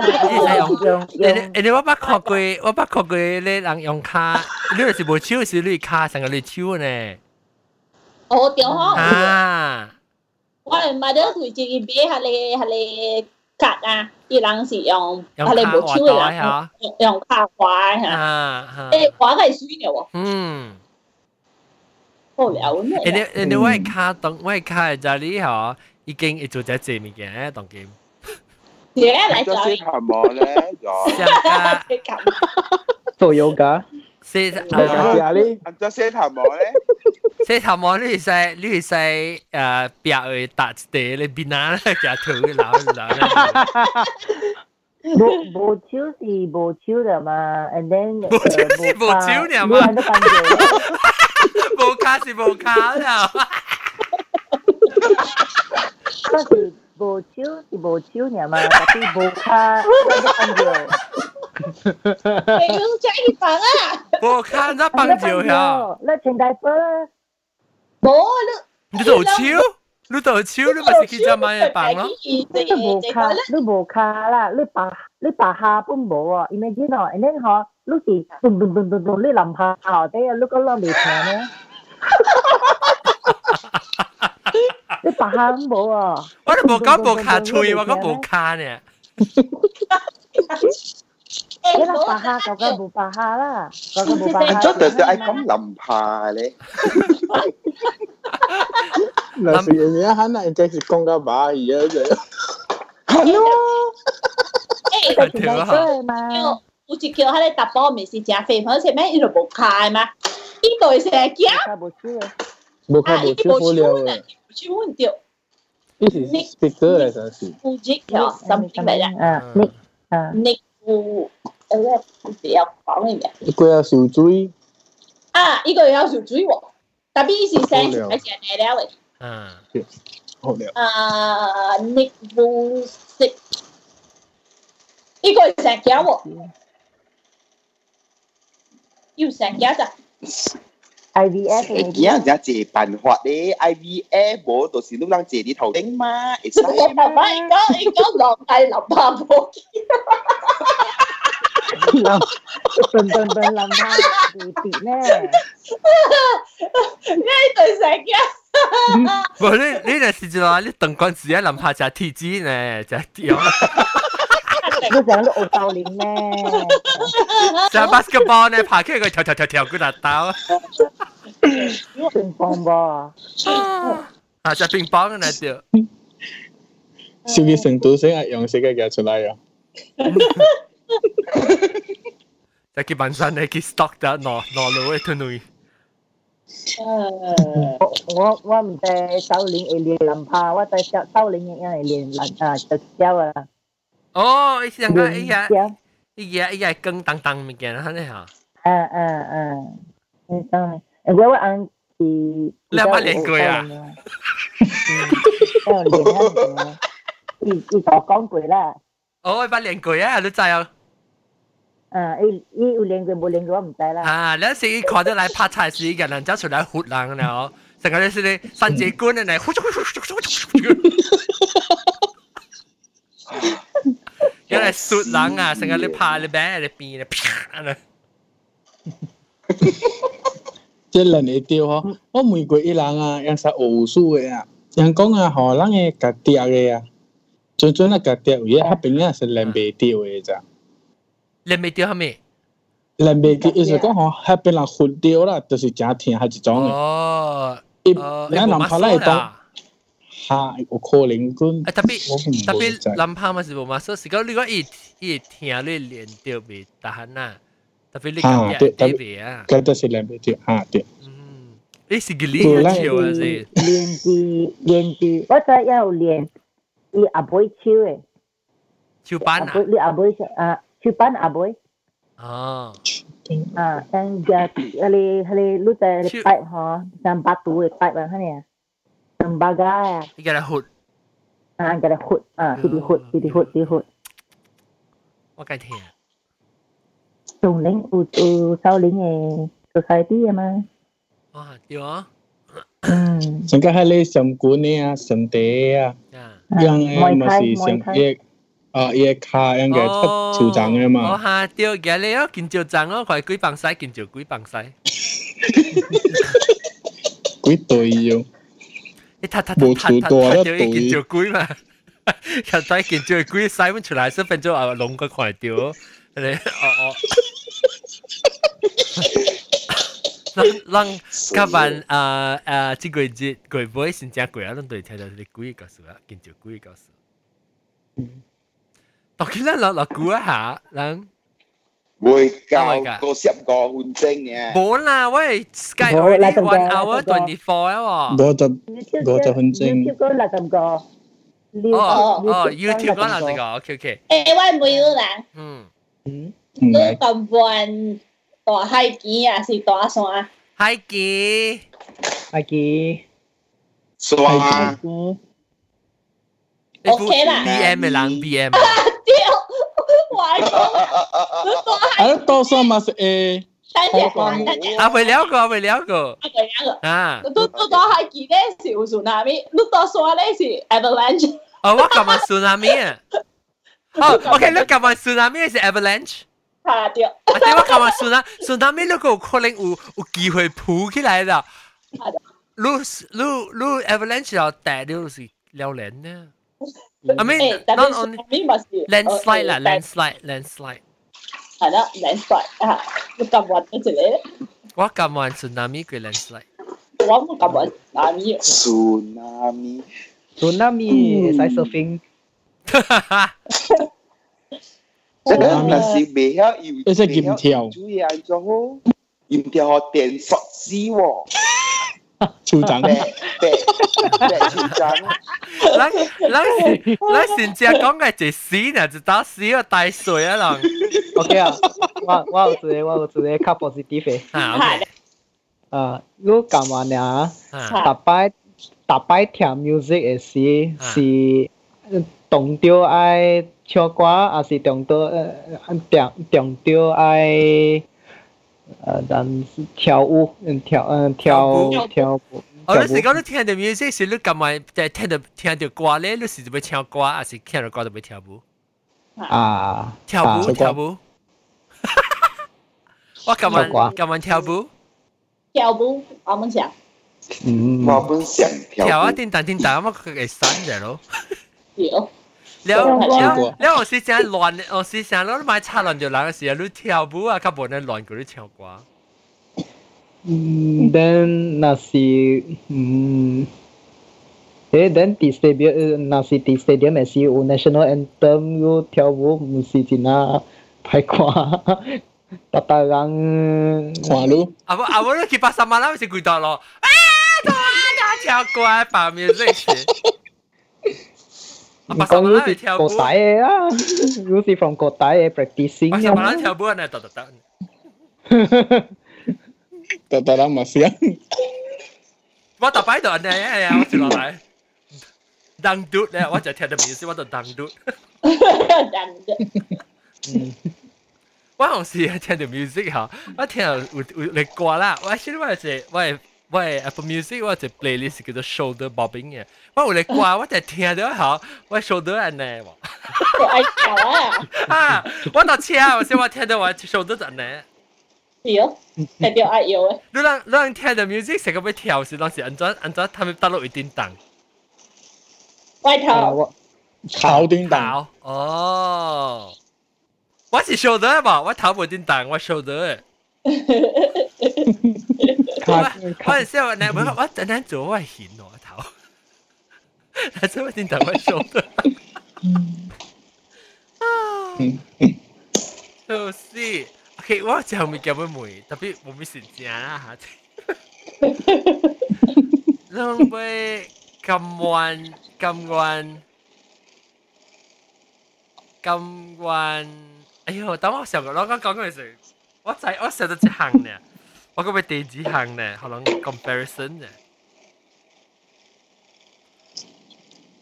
S8: 用用
S1: 你你你我捌看过，我捌看过你人用卡，你是冇超是你卡成个你超呢？
S2: 我屌可，
S1: 啊，
S2: 我哋买咗台自己俾下你下你卡啊，啲人是用
S1: 用
S2: 下你冇超
S1: 卡换袋
S2: 嘅
S1: 吓，
S2: 人用卡花吓，
S1: 啊吓，
S2: 诶花[laughs] 系水嘅喎，
S1: 嗯。
S2: 好了咩？
S1: 诶你诶你我系卡当我系卡就你嗬，已经会做只这物件当 game。
S2: 嘢嚟就
S3: 咁先系冇咧，有，
S1: 上卡
S4: 做 yoga，
S1: 四
S6: 啊
S1: 啊，
S6: 你
S3: 咁就先系冇 咧，
S1: 四头毛你系你系诶壁去搭地你边啊？夹头去闹去闹。
S8: 无无手是无手的嘛，and then
S1: 无手是无手的嘛
S8: 你喺度瞓觉。
S1: 冇卡是冇卡啦。
S8: 嗰是无手是无手尔嘛，但系无卡喺度瞓觉。
S2: 你要请佢饭啊！
S1: 冇卡得帮住呀！
S8: 你请大夫啦。
S2: 冇
S1: 你做超，你做超，你咪是去只买嘢帮咯。
S8: 你无卡，你无卡啦，你把你把下本无啊，imagine 哦，and then 嗬，你是咚咚咚咚咚，你淋下下底啊，你个攞未平咧？你把下本无啊？
S1: 我都冇讲冇卡吹，我讲冇卡呢。
S2: 诶，
S8: 啲啦，巴哈嗰个冇巴哈啦，嗰个冇巴哈。
S3: 咗对对，爱讲林下咧。
S6: 嗱，食嘢一肯系即系讲紧马而家就。
S8: 系咯，
S2: 诶，
S8: 就全部都嘛。
S2: 有一叫迄个搭波咪是食肥粉食咩？伊就无开嘛，伊就成日惊。
S8: 冇烧嘅。
S6: 冇开冇烧好了嘅。
S2: 烧唔掉。
S6: 呢是 speaker 嚟就系。
S2: Fuji 哦，something like that。
S8: 啊，Nick 啊，
S2: Nick 诶，唔知要讲咩名？
S6: 一个有小水。
S2: 啊，一个有小水喎， 特别伊是生系食嚟了嘅。
S1: 嗯。
S6: 好了。
S2: 啊，Nick Vujicic，呢个系成胶喎。要成胶咋？
S8: IVF
S3: 诶，惊就借办法咧，IVF 冇到时都能借啲头顶嘛，会使。
S2: 我爸爸而家而家落系淋巴波。
S8: 淋，笨笨笨淋巴地跌咧。
S2: 呢对成胶。
S1: 唔，你你那是就话你邓君子啊，淋下就铁子呢，就掉。
S8: 你成日都澳洲练咩？
S1: 就 basketball 呢，爬起佢跳跳跳跳佢就到。
S8: 乒乓波
S1: 啊，就乒乓那掉。
S6: 少嘅成都先系用食嘅嘅出嚟啊！
S1: 就佢本身咧，佢 stock 得攞攞路嘅吞女。
S8: 我我唔系收练系练林帕，我对收收练嘅系练林啊，直销啊。
S1: 哦，以前个哎呀，哎呀哎呀，更当当物件啦，你吓。
S8: 嗯嗯嗯，你当然，我我按是。
S1: 你有冇练过啊？
S8: 有练啊，伊伊就讲过啦。
S1: 哦，捌练过啊，你知啊？
S8: 啊，伊伊有练过冇练过我唔知啦。
S1: 啊，你时伊看到来拍菜时，个人走出来活人了，成个就是你三节棍的呢，呼呼呼呼呼因为雪人啊，成个你拍你边你边你啪啦。
S6: 即系人哋掉嗬，我每个一人啊，有实奥数嘅啊，人讲啊，荷兰嘅格跌嘅啊，最最那格跌位啊，边啊是人未掉嘅咋？
S1: 人未掉系咩？
S6: 人未掉，意思讲嗬，喺边人活掉啦，就是假天系一种嘅。
S1: 哦，
S6: 你谂下啦，当。下有可能kun
S1: 特别特别谂下嘛是无嘛，所以讲你讲伊伊听你练到未得闲呐，特别你讲嘢对未啊？
S6: 嗰都是练未到啊对。
S1: 嗯，你是个练超啊是？
S8: 练字练字，我知要练，伊阿妹超诶。
S1: 超班啊？
S8: 你阿妹啊？ Chupan aboi. À. À,
S1: à,
S8: sang giờ ali ali lúc ta đi bay hả, sang bắt tù đi bay bằng thế này. Sang ba gà à. Cái
S1: là hụt. À,
S8: cái là hụt. À, cái đi hụt, cái đi hụt, cái hụt.
S1: Tôi cái thiệt.
S8: Dùng lính u u sau lính này, tôi khai tí
S1: em ơi. À,
S8: chưa.
S6: Sang cái hai lấy sầm cuốn nè, sầm té dạ. à. Yang em mà xì sầm. 一啊一卡样嘅出潮涨嘅嘛
S1: 哦吓对嘅你啊见潮涨咯佢几磅西见潮几磅西
S6: 几对要
S1: 你睇睇睇睇睇到一件条龟嘛，又睇件条龟洗翻出嚟，身份咗啊龙个快掉，你哦哦。让让今晚啊啊，这个节个会先正贵啊，咱对听到你贵个数啊，见条贵个数。当 Okey
S3: lah, nak nak gua ha, lang. Mui kau
S1: kau siap kau Sky already one hour twenty four
S6: lah. Gua tu, gua tu hunting.
S8: YouTube kau nak kau.
S1: Oh, oh, YouTube kau nak kau. Okay,
S2: okay. Eh, wei, mui lah.
S1: Hmm.
S6: Hmm.
S2: Kau kau buat tòa hai ký à, si tòa xoa.
S1: Hai ký.
S4: Hai ký.
S3: Xoa.
S2: Ok là.
S1: BM là BM.
S2: 屌！坏讲，
S6: 啊，多数嘛是诶。
S1: 啊，未了过，未了过。
S2: 啊，未了过。
S1: 啊。
S2: 都都都系记得是有 tsunami，你多说咧是 avalanche。
S1: 哦，我讲埋 tsunami 啊。哦，OK，你讲埋 tsunami 系 avalanche。
S2: 系啊，对。
S1: 啊，对，我讲埋 tsunami，tsunami 你个可能有有机会扑起来啦。
S2: 系。
S1: 你你你 avalanche 又大了是了人呢 I mean, eh, tapi not only tsunami masih landslide
S2: lah, landslide, landslide. Ada landslide. Ah, bukan buat macam
S1: ni. Wah, kamu tsunami ke landslide?
S2: Wah, bukan buat tsunami.
S3: Tsunami.
S4: Tsunami. Hmm. Saya surfing. [laughs]
S3: Chắc là là si
S6: bé ha, yêu bé
S3: ha, chú ý anh cho hô, im theo họ tiền sọt xí.
S6: 超赚。
S3: 白白白超赚。
S1: 咱咱是咱先正讲嘅一死呢，就打死个大水啊人。
S4: OK 啊，我我有一个我有一个较 positive 嘅。
S1: 啊，OK。
S4: 啊，你揿完呀，
S1: 啊
S4: 逐摆逐摆听 music 嘅时是动到爱唱歌，还是动到呃动动到爱 呃，咱是跳舞，嗯跳嗯跳跳舞。
S1: 我嗰时讲你听到 music 时，你揿埋就系听到听到歌咧，你是就要唱歌，还是听到歌就要跳舞？
S4: 啊，
S1: 跳舞
S4: 啊
S1: 跳舞。我揿完揿完跳舞。
S2: 跳舞，我们想。
S4: 嗯，
S3: 我本想跳
S1: 跳啊，叮当叮当，我佢系散嘅咯。
S2: 有。
S1: 了了了，我是想乱，我是想攞買插亂就人嘅時候，你跳舞啊，較無你亂過你唱歌。
S4: 嗯，then 那是嗯，誒，then 啲 stadium 那是啲 stadium 咪是有 national anthem 有跳舞，唔是真啊歹看，大大人。
S6: 看咯。
S1: 啊不啊不，你去巴沙馬拉咪是攰到咯，啊，大大跳過，把面熱情。是。
S4: 唔讲有是国大嘅啊，有是 from 国大嘅 practicing。
S1: 巴沙马拉跳舞呢，得得得。
S6: 特特人嘛想。
S1: 我特摆度呢，系啊，我接落嚟。当嘟咧，我就听到 music，我就当嘟。我好似听到 music 吓，我听到有有嚟歌啦。我先我系我系我 係 Apple Music，我係 playlist 叫做 Shoulder Bobbing 嘅。我有嚟歌，我就聽到嚇，我 shoulder 安尼喎。
S2: 愛跳啊！[laughs]
S1: 啊！我到車，我先我聽到我 shoulder 就安尼。
S2: 有，代表愛有誒。
S1: 你讓你讓聽到 music 成個要跳時，當時安怎安怎他們搭落一叮當。
S2: 外頭。
S6: 頭叮
S1: 當。哦。我是 shoulder 吧，我頭冇叮當，我 shoulder 誒。[laughs] 我我系时候呢，我我等阵做我系显我头，但系我叮当我 shoulder。就是，OK，我就未叫乜梅，特别冇咩时间啦吓。两位咁弯咁弯咁弯，哎呦！等我上个攞讲讲嗰阵时，我仔我成日只行呢， 我个咪地址行呢，可能 comparison 呢。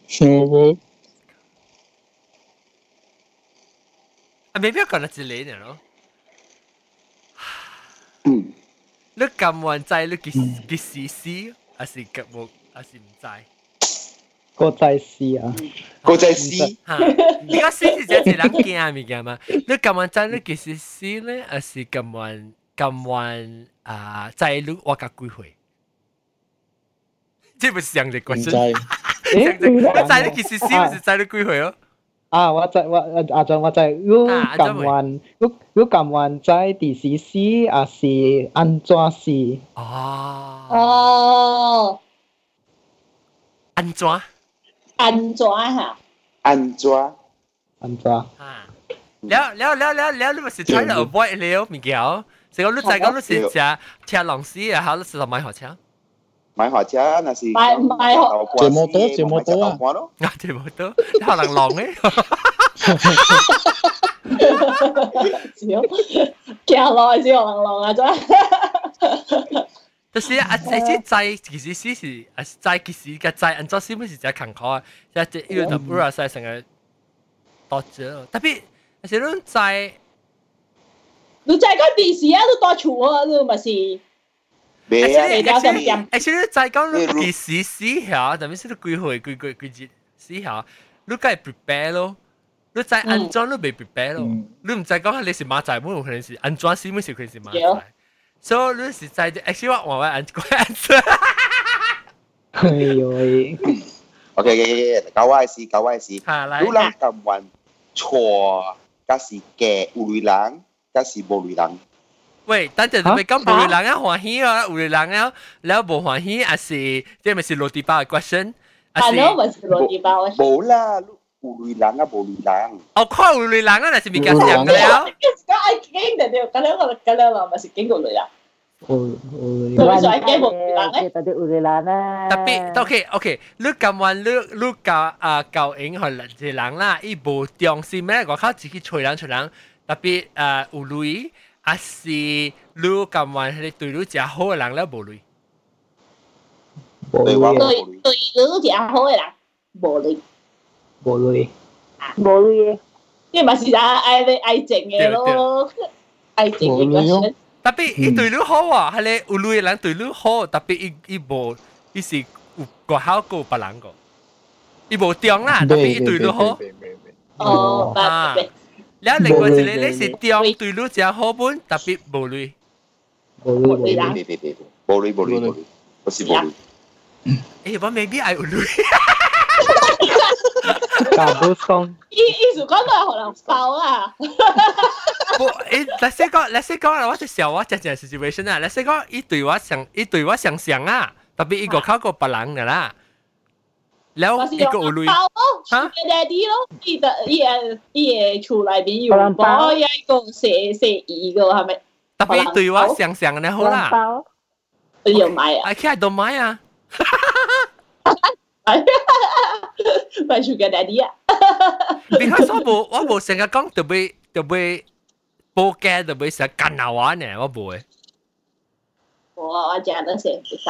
S6: 想无？
S1: 啊，未必讲得之类呢咯。嗯。你咁弯仔，你几几时试？还是脚木？还是唔知？
S4: 个仔试啊！
S3: 个仔试。
S1: 吓！呢个试是真系人惊物件嘛？你咁弯仔，你几时试咧？还是咁弯 咁弯啊？仔你我甲几岁？这不是样嘅question。我仔你几时试？还是仔你几岁哦？
S4: 啊！我知我阿俊我知，如咁弯，如如咁弯仔第时试，还是安怎试？
S1: 哦。
S2: 哦。
S1: 安怎？
S2: 安怎吓？
S3: 安怎？
S4: 安怎？
S1: 啊！了了了了了，你咪是 try to avoid 了物件， 成个你再讲你是食吃龙丝啊，好你是落买学车。
S3: 买学车那是
S2: 买买学。
S6: 坐摩托坐摩托啊！
S1: 啊，坐摩托，你可能浪诶。
S2: 少，行落系少人浪啊真。
S1: 就是啊，这些仔其实是是啊，仔其实个仔按照是不是只坎坷啊？即系因为就不如晒成个多咗，特别而且你仔，
S2: 你 仔个电视啊都多处啊，你咪是。
S3: 未啊，
S2: 你交点点。
S1: 而且你仔讲你其实试下，特别是你几岁几几几节试下，你梗系 prepare 咯。你仔安装你未 prepare 咯，你唔知讲你是马仔，冇可能是安装是冇是可能是马仔。所以你是在 actually 我我按个 answer。
S4: 哎呦喂！
S3: OK OK，九位是九位是。
S1: 系嚟。
S3: 如人咁运错，假是嘅会人 甲是无类人。
S1: 喂，等阵你咪讲无类人啊欢喜啊，无类人啊，然后无欢喜，还是即系咪是落地包嘅 question？
S2: 系咯，咪是落地包嘅。
S3: 冇啦，无类人啊，无类人。
S1: 哦，看无类人啊，那是咪讲上嘅了？
S2: 讲爱经的对，咁样我咁样话咪是经过类人。
S4: 哦哦，
S2: 佢就系惊无类人咧。
S8: tadi udah lana.
S1: Tapi OK OK，你咁话你你教啊教影去一人啦，伊无重视咩？我靠自己吹人吹人，特 别诶有类，还是你咁话你对你真好嘅人咧无类？
S3: 对我
S2: 对对你真好嘅人无类。
S4: 无类。
S8: 无类。
S2: 因为咪是啊爱爱情嘅咯，爱情嘅 question。
S1: Tapi hmm. itu lu ho ah, hale ulu lang tu lu ho, tapi i i bo i si ko hao ko palang ko. I bo tiong lah, tapi itu lu ho.
S2: Oh,
S1: ah. แล้ว另外一个咧是tiong tu lu 只好本，tapi 无类。
S4: 无类
S2: 啦。
S3: 无类无类无类，我是无类。
S1: 诶，我未必系无类。
S4: 假不讲。
S2: 意意思讲都系可能爆啊。
S1: 不，诶，let's say 讲，let's say 讲，我就笑我讲讲 situation 啊，let's say 讲，伊对我想，伊对我想想啊，特别伊个靠个别人嘅啦。 แล้วอีกอุลุย
S2: ฮะแดดี้咯อีแต่อีอี厝内边有包一个写写一个系咪？
S1: 特别对我想想嘅好啦。
S2: 有买啊？
S1: I can't 都买啊。
S2: 买 Sugar Daddy 啊？
S1: Because 我冇我冇成日讲特别特别报价特别成日干下玩呢，我冇诶。
S2: 我我讲得成唔使。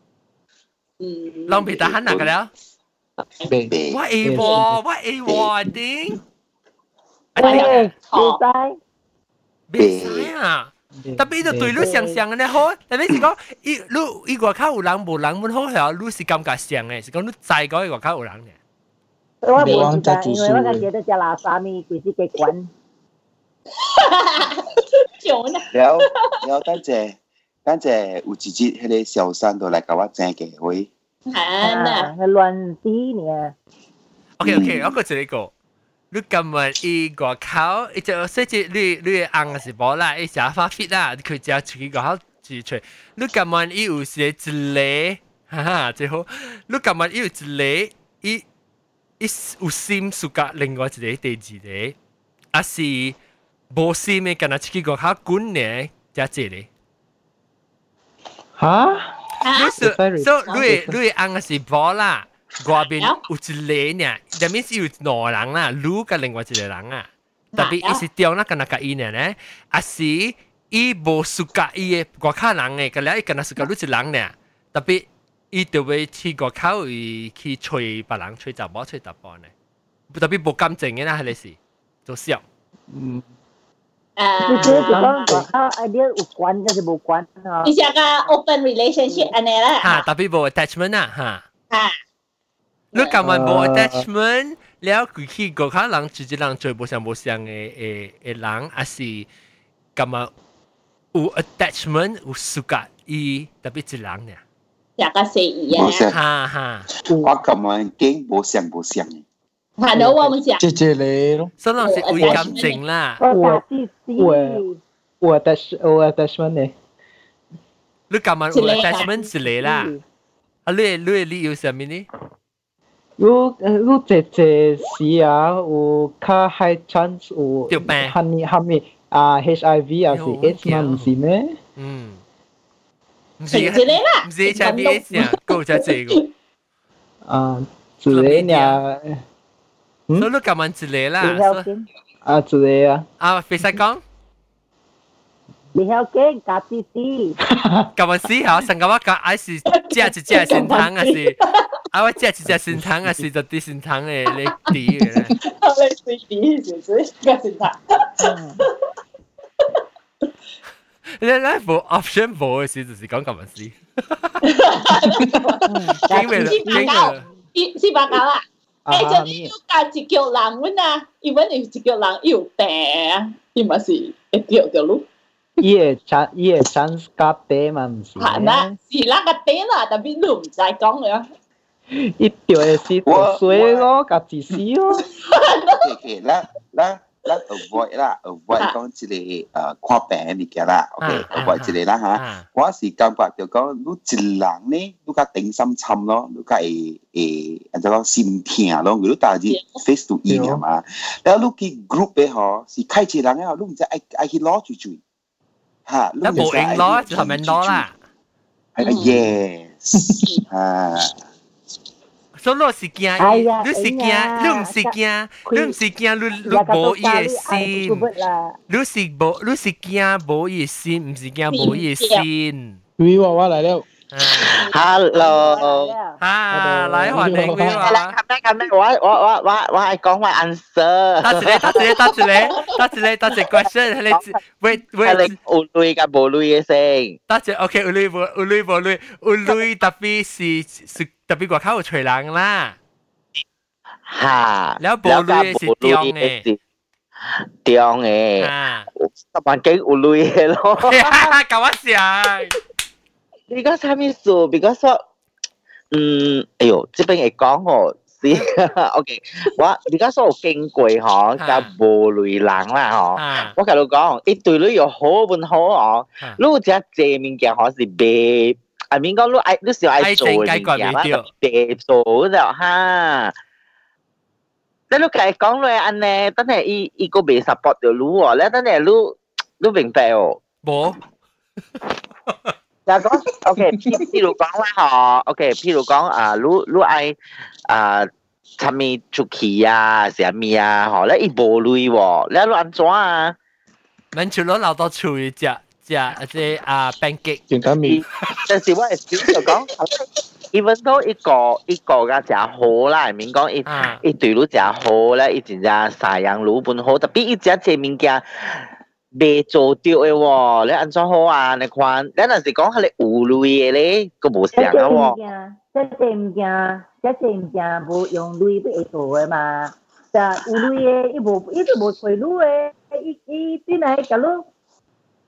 S2: 嗯。
S1: 让皮达喊哪个了？我会喎，我会喎，顶。
S8: 喂，唔使。
S1: 别使啊！特别就对你想想嘅咧好，特别是讲，伊你伊外口有人无人满好系，你是感觉上嘅，是讲你在嗰个外口有人嘅。
S8: 我冇知道，因为我感觉到只垃圾咪佢是结棍。
S3: 了了，等阵 等阵有一日迄个小三都来甲我争机会。
S2: 啊，
S8: 乱啲呢？
S1: OK OK，我个一个。你今日伊个口，伊就说住你你红是冇啦，伊食发 fit 啦，佢就出去个口住出。你今日伊有时一个，哈哈，最好。你今日伊有一个，伊伊有心属甲另外一个第二个，啊是无心嘅，跟他出去个口滚呢，加这个。
S4: 哈？
S1: 你是，所以你你红是冇啦。外边有一个呢，就 means 有两人啦，女กับ另外一个人啊。特别伊是掉那个那个伊呢呢，啊是伊无属甲伊嘅外口人嘅，个了伊跟那属甲女一人呢。特别伊就会去外口伊去吹别人，吹查某吹查甫呢。特别无感情嘅啦，系你是做笑。
S4: 嗯。
S8: Uh, because how idea ukuan kasi
S2: bukuan. Isya ka open relationship
S1: anera. Ha, tapi bo attachment na ha.
S2: Ha.
S1: Look at man bo attachment 了，佢去嗰卡人直接人最冇相冇相嘅嘅嘅人，还是咁啊有 attachment 有 suka 伊特別一人呢？
S2: 一個是伊啊，
S1: 哈哈。
S3: 我咁啊，驚冇相冇相
S2: 嘅。系咯，我唔知。
S6: 即系你咯，
S1: 所以是为感情啦。
S4: 我我我 attach 我 attachment 呢？
S1: 你咁样有 attachment 一个啦，啊你你你有什么呢？
S4: 如如这这时啊，有较 high chance 有喊你喊你啊 HIV 啊是 AIDS 嘛，唔是咩？
S1: 嗯，唔
S2: 是之类啦，
S1: 唔是 HIV AIDS 啊，够只这个。
S4: 啊，之类呀。
S1: 所以你咁样之类啦。
S4: 啊，之类啊。
S1: 啊，飞晒讲。
S8: 你晓惊假啲啲。
S1: 咁样思考，成个我讲，还是只一只先汤啊是？啊！我食一只仙汤啊，是就啲仙汤嘅你啲嘅咧。
S2: 你食啲是唔是个仙汤？
S1: 你你冇 option 冇嘅时，就是讲咁嘅事。
S2: 经未经未，伊是白搞 啦。诶，就你要加一脚人阮啊，伊阮系一脚人有病啊，伊嘛是会掉掉路。
S4: 伊会 chance 伊会 chance 夹地嘛，唔是？
S2: 系啦，是那个地啦，但系你唔使讲了。
S4: 一条系是读水咯，夹自私咯。
S3: OK，啦啦。 咱 avoid 啦，avoid 讲即个诶看病嘅物件啦，OK，avoid 即个啦吓。我是感觉就讲，你一人呢，你甲定心参咯，你甲会会按照讲心痛咯，你大日 face to in 啊嘛。然后你去 group 嘅嗬，是开一人嘅嗬，你唔知爱爱去攞住住，吓，
S1: 你冇应攞就系咪攞啦？
S3: 系啊，yes，啊。
S1: 所以你是惊，你是惊，你唔是惊，你唔是惊，你你冇伊嘅心，你是冇，你是惊冇伊嘅心，唔是惊冇伊嘅心。
S6: 喂，娃娃来了。
S9: Hello，
S1: 啊，来欢迎你
S9: 啊！咁咧咁咧，我我我我我系讲埋 answer。
S1: 得一个，得一个，得一个，得一个，得一个 question，你 wait wait，
S9: 你有类嘅冇类嘅先。
S1: 得一，OK，有类冇有类冇类，有类特别是是 特别外口有吹人啦。哈，了无镭是中诶，
S9: 中诶，十万几有镭诶咯。
S1: 搞我想
S9: ，because 啥意思？because 说，嗯，哎呦，这边会讲哦。是，OK，我而家所有經過嗬，就無雷人啦嗬。我同你講，你對你又好唔好哦？如果只借面嘅嗬是俾。，I mean 讲你爱你是爱做物件啦，白做就哈。你都计讲落安尼，等下伊伊个未 support 到你喎，你等下你你明白哦？
S1: 冇。
S9: 就讲，OK，譬譬如讲啦，嗬，OK，譬如讲啊，你你爱啊，参咪出去啊，啥咪啊，嗬，咧伊无类喎，你你安怎啊？
S1: mình除咗留到厨食 食即啊 pancake，
S6: 健康面。
S9: 但是我系少就讲，even though 一个一个嘅食好啦，面讲一一对路食好咧，一真正晒样路本好，特别一只只物件。未做到嘅喎，你安怎好啊？你看，你若是讲系你有类嘅咧，个无成啊喎。
S8: 即系唔惊，即系唔惊，无用类俾做嘅嘛。就有类嘅，伊无，伊都无随路嘅，伊伊边嚟搞路，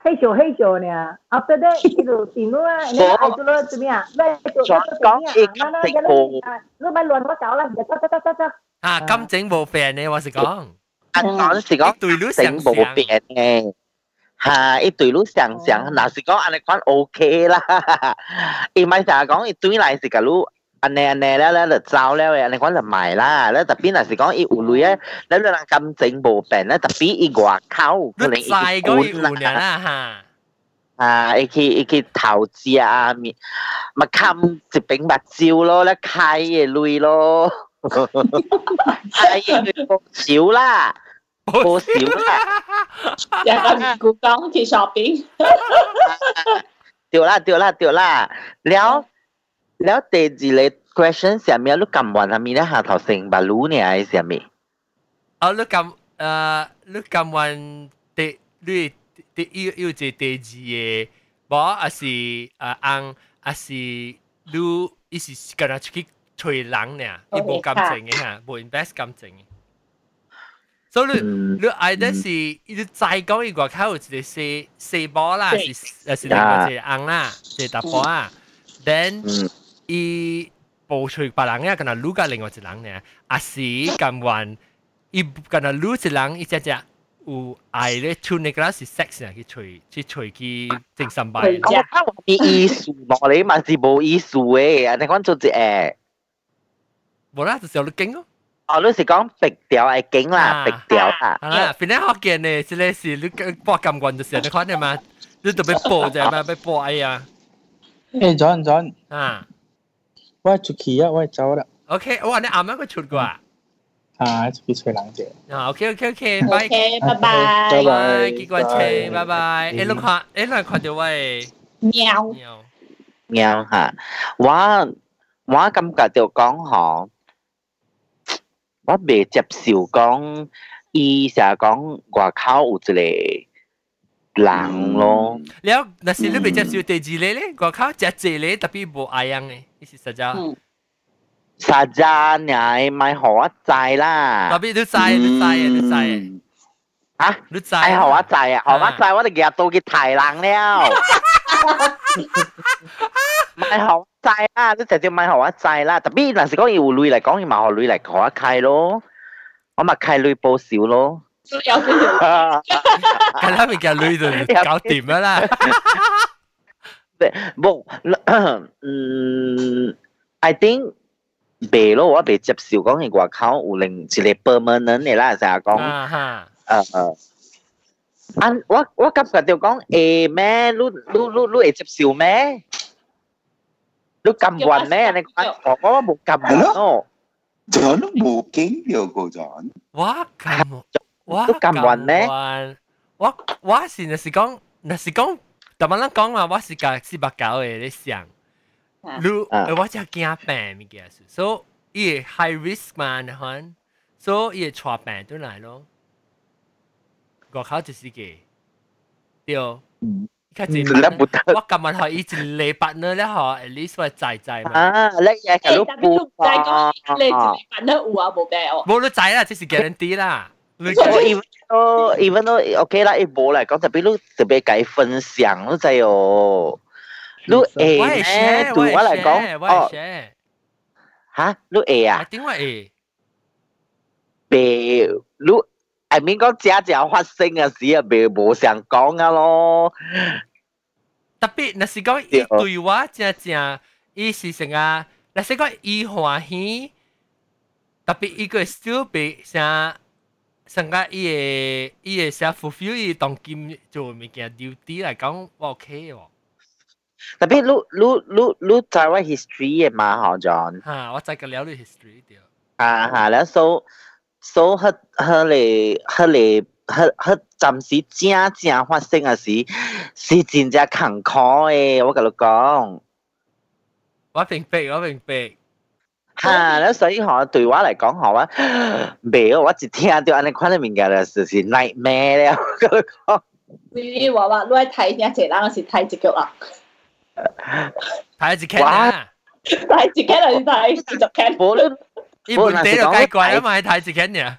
S8: 黑做黑做呢。After that，伊就电路啊，你爱做咯点样？你做做点样？嗱嗱，你你咪乱我搞啦，就得得得得得。
S1: 啊，金整无病呢，我是讲。
S9: 讲是讲对路成无变嘅，吓，一对路上上，嗱是讲安尼款 OK 啦，伊咪就系讲伊对来是个路， 安尼安尼咧咧就走咧，安尼款就卖啦，咧特别嗱是讲伊有类咧，咧咧人咁整无变咧，特别伊外口
S1: 可能伊管啦吓。
S9: 啊！伊去伊去投资啊，咪咪冚一柄目睭咯，咧开嘅类咯，开嘅少啦。好少啦，
S2: 有个故讲去 shopping，
S9: 对啦对啦对啦，了 了第二个 question 上面你揿完下面咧下头成百路呢系上面，
S1: 哦你揿诶你揿完第你第要要即第二嘅，无啊是诶按啊是你伊是跟他出去吹人呢，伊无感情嘅吓，无 invest 感情嘅。所以你你爱的是，你再讲一个口一个细细波啦，是诶是另外一个红啦，一个大波啊。then 伊报出别人呀，跟他撸个另外一个人呢，啊是咁玩，伊跟他撸一人一只只有爱咧，出那个是 sex 啊，去吹去吹去正三百。
S9: 我啲艺术落嚟嘛是冇艺术嘅，你讲做只诶，
S1: 冇啦，就是有你劲咯。
S9: 哦，你是讲壁条系景啦，壁条啦。
S1: 啊，边啲学见呢？即系是你播咁棍嘅时候，你看见嘛？你特别播啫嘛，别播哎呀。
S6: 诶，John John。
S1: 啊。
S6: 我出去啊，我走啦。
S1: OK，哇！你啱啱佢出过啊？
S6: 啊，出去吹冷啫。
S1: 啊，OK OK OK，拜。
S2: OK，拜拜。
S6: 拜拜。
S1: 结果吹，拜拜。诶，你看，诶，你看到喂。
S2: 喵。
S1: 喵。
S9: 喵吓，我我感觉就讲嗬。我未接受讲，伊成日讲外口有一个 人咯。
S1: 了，那是你比较少第二类咧，我靠，只只咧特别无爱样嘅，呢 是实在。
S9: 实在你咪学一制啦。
S1: 特别你制，你制，你制。
S9: 啊！
S1: 你制？
S9: 系学一制啊，学一制，我哋日到佢提人了。咪学制啦，你直接咪学一制啦。特别嗱时讲要女嚟讲，要咪学女嚟学一契咯。我咪契女报少咯。
S2: 有少少。
S1: 系啦，咪叫女就搞掂啦啦。
S9: 冇，嗯，I think 未咯，我未接受讲系外口有另一个 permanent 嘅啦，成日讲，诶诶。啊！我我感觉就讲诶咩？你你你你会接受咩？你咁运咩？你讲我我冇咁运咯。
S3: John 冇经历过 John。
S1: 我咁我
S9: 咁运咩？
S1: 我我是那是讲那是讲， 特别人讲嘛，我是个四百九嘅你想，你我只惊病物件，所以伊 high risk 嘛，你看，所以伊带病都来咯。外口就是嘅，对。较济我今日学以前礼拜呢咧学，at least 我仔仔嘛。
S9: 啊，你嘢系都
S2: 补啊！你礼拜呢有啊冇病哦？
S1: 冇你仔啦，即是 guarantee 啦。
S9: 我 even 都 even 都 OK 啦，一冇嚟讲特别你特别计分享咯，就系哦。你 A 咧，对我嚟讲，哦，吓，你 A 啊？
S1: 点解
S9: A？B，你。I mean 讲只只发生嘅事啊，未冇想讲啊咯。
S1: 特别，若是讲伊对我正正，伊是成啊，若是讲伊欢喜，特别伊个 still 被像 参加伊个伊个写 fulfill 伊当今做物件 duty 来讲，OK 喎。
S9: 特別你你你你在位 history 嘅嘛，嗬，John。
S1: 嚇，我再個了你 history 啲。
S9: 啊嚇，然後 so so 佢佢嚟佢嚟佢佢暫時真正發生嘅事，是真正坎坷嘅，我跟你講。
S1: 我明白，我明白。
S9: 嚇！咧所以我對我嚟講，我未，我一聽到安尼款嘅物件咧，就是 nightmare 咧。我同你講，
S2: 你話話你睇呢一隻人，我是睇一腳啊，
S1: 睇一隻啊，
S2: 睇一隻嚟睇，繼續睇。
S1: 無論，伊本地就解怪啊嘛，睇一隻嘢。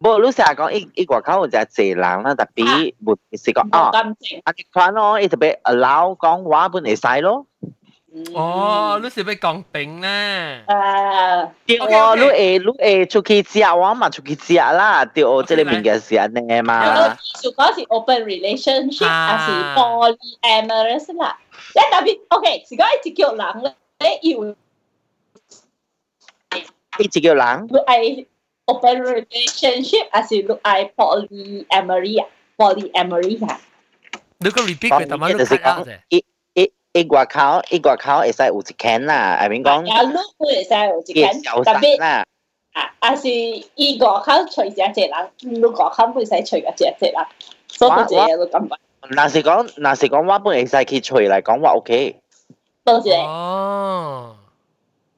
S9: 無，你成日講伊伊外口有隻濟人啦，特別無是講哦，安尼款咯，伊特別 allow 講話本會使咯。
S1: 哦，你是要讲病咧？
S2: 诶，
S9: 对哦，你会你会出去食，我嘛出去食啦，对哦，即个物件是安尼嘛。
S2: 就讲是 open relationship，还是 polyamorous 啦？即特别 OK，是讲一只脚人咧，要。
S9: 一只叫人。
S2: Look I open relationship 还是 look I polyamory 啊？polyamory 啊？
S1: 你个 repeat 佢点样 look
S9: 啊？一一 一外口一外口会使有一间啦，I mean 讲。
S2: 有 look 会使有一间，特别啦。啊，还是伊外口随一只人，你外口会使随一只只人，所以个嘢都咁办。
S9: 嗱是讲，嗱是讲，我本会使去随嚟讲话 OK。
S2: 多谢。
S1: 哦。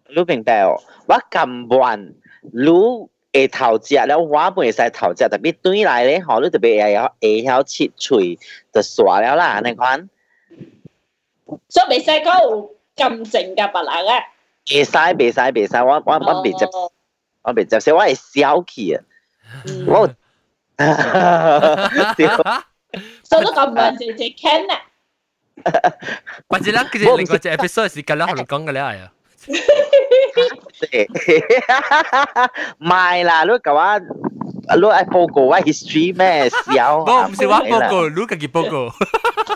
S9: 你明白哦？我咁运，你会头食了，我本使头食，特别对来咧，吼，你特别会晓会晓切喙就耍了啦，你看。
S2: 所以未使讲有咁静嘅别人啊。
S9: 未使，未使，未使，我我我未接，我未接受，我系小气啊。我。
S2: 所以都咁运就就 can 啊。
S1: 或者咧，其实另外只 episode 是咁样同你讲嘅咧系啊。
S9: 唔系啦，你讲话， 你係報告我 history 咩笑？
S1: 冇，唔是我報告，你自己報告。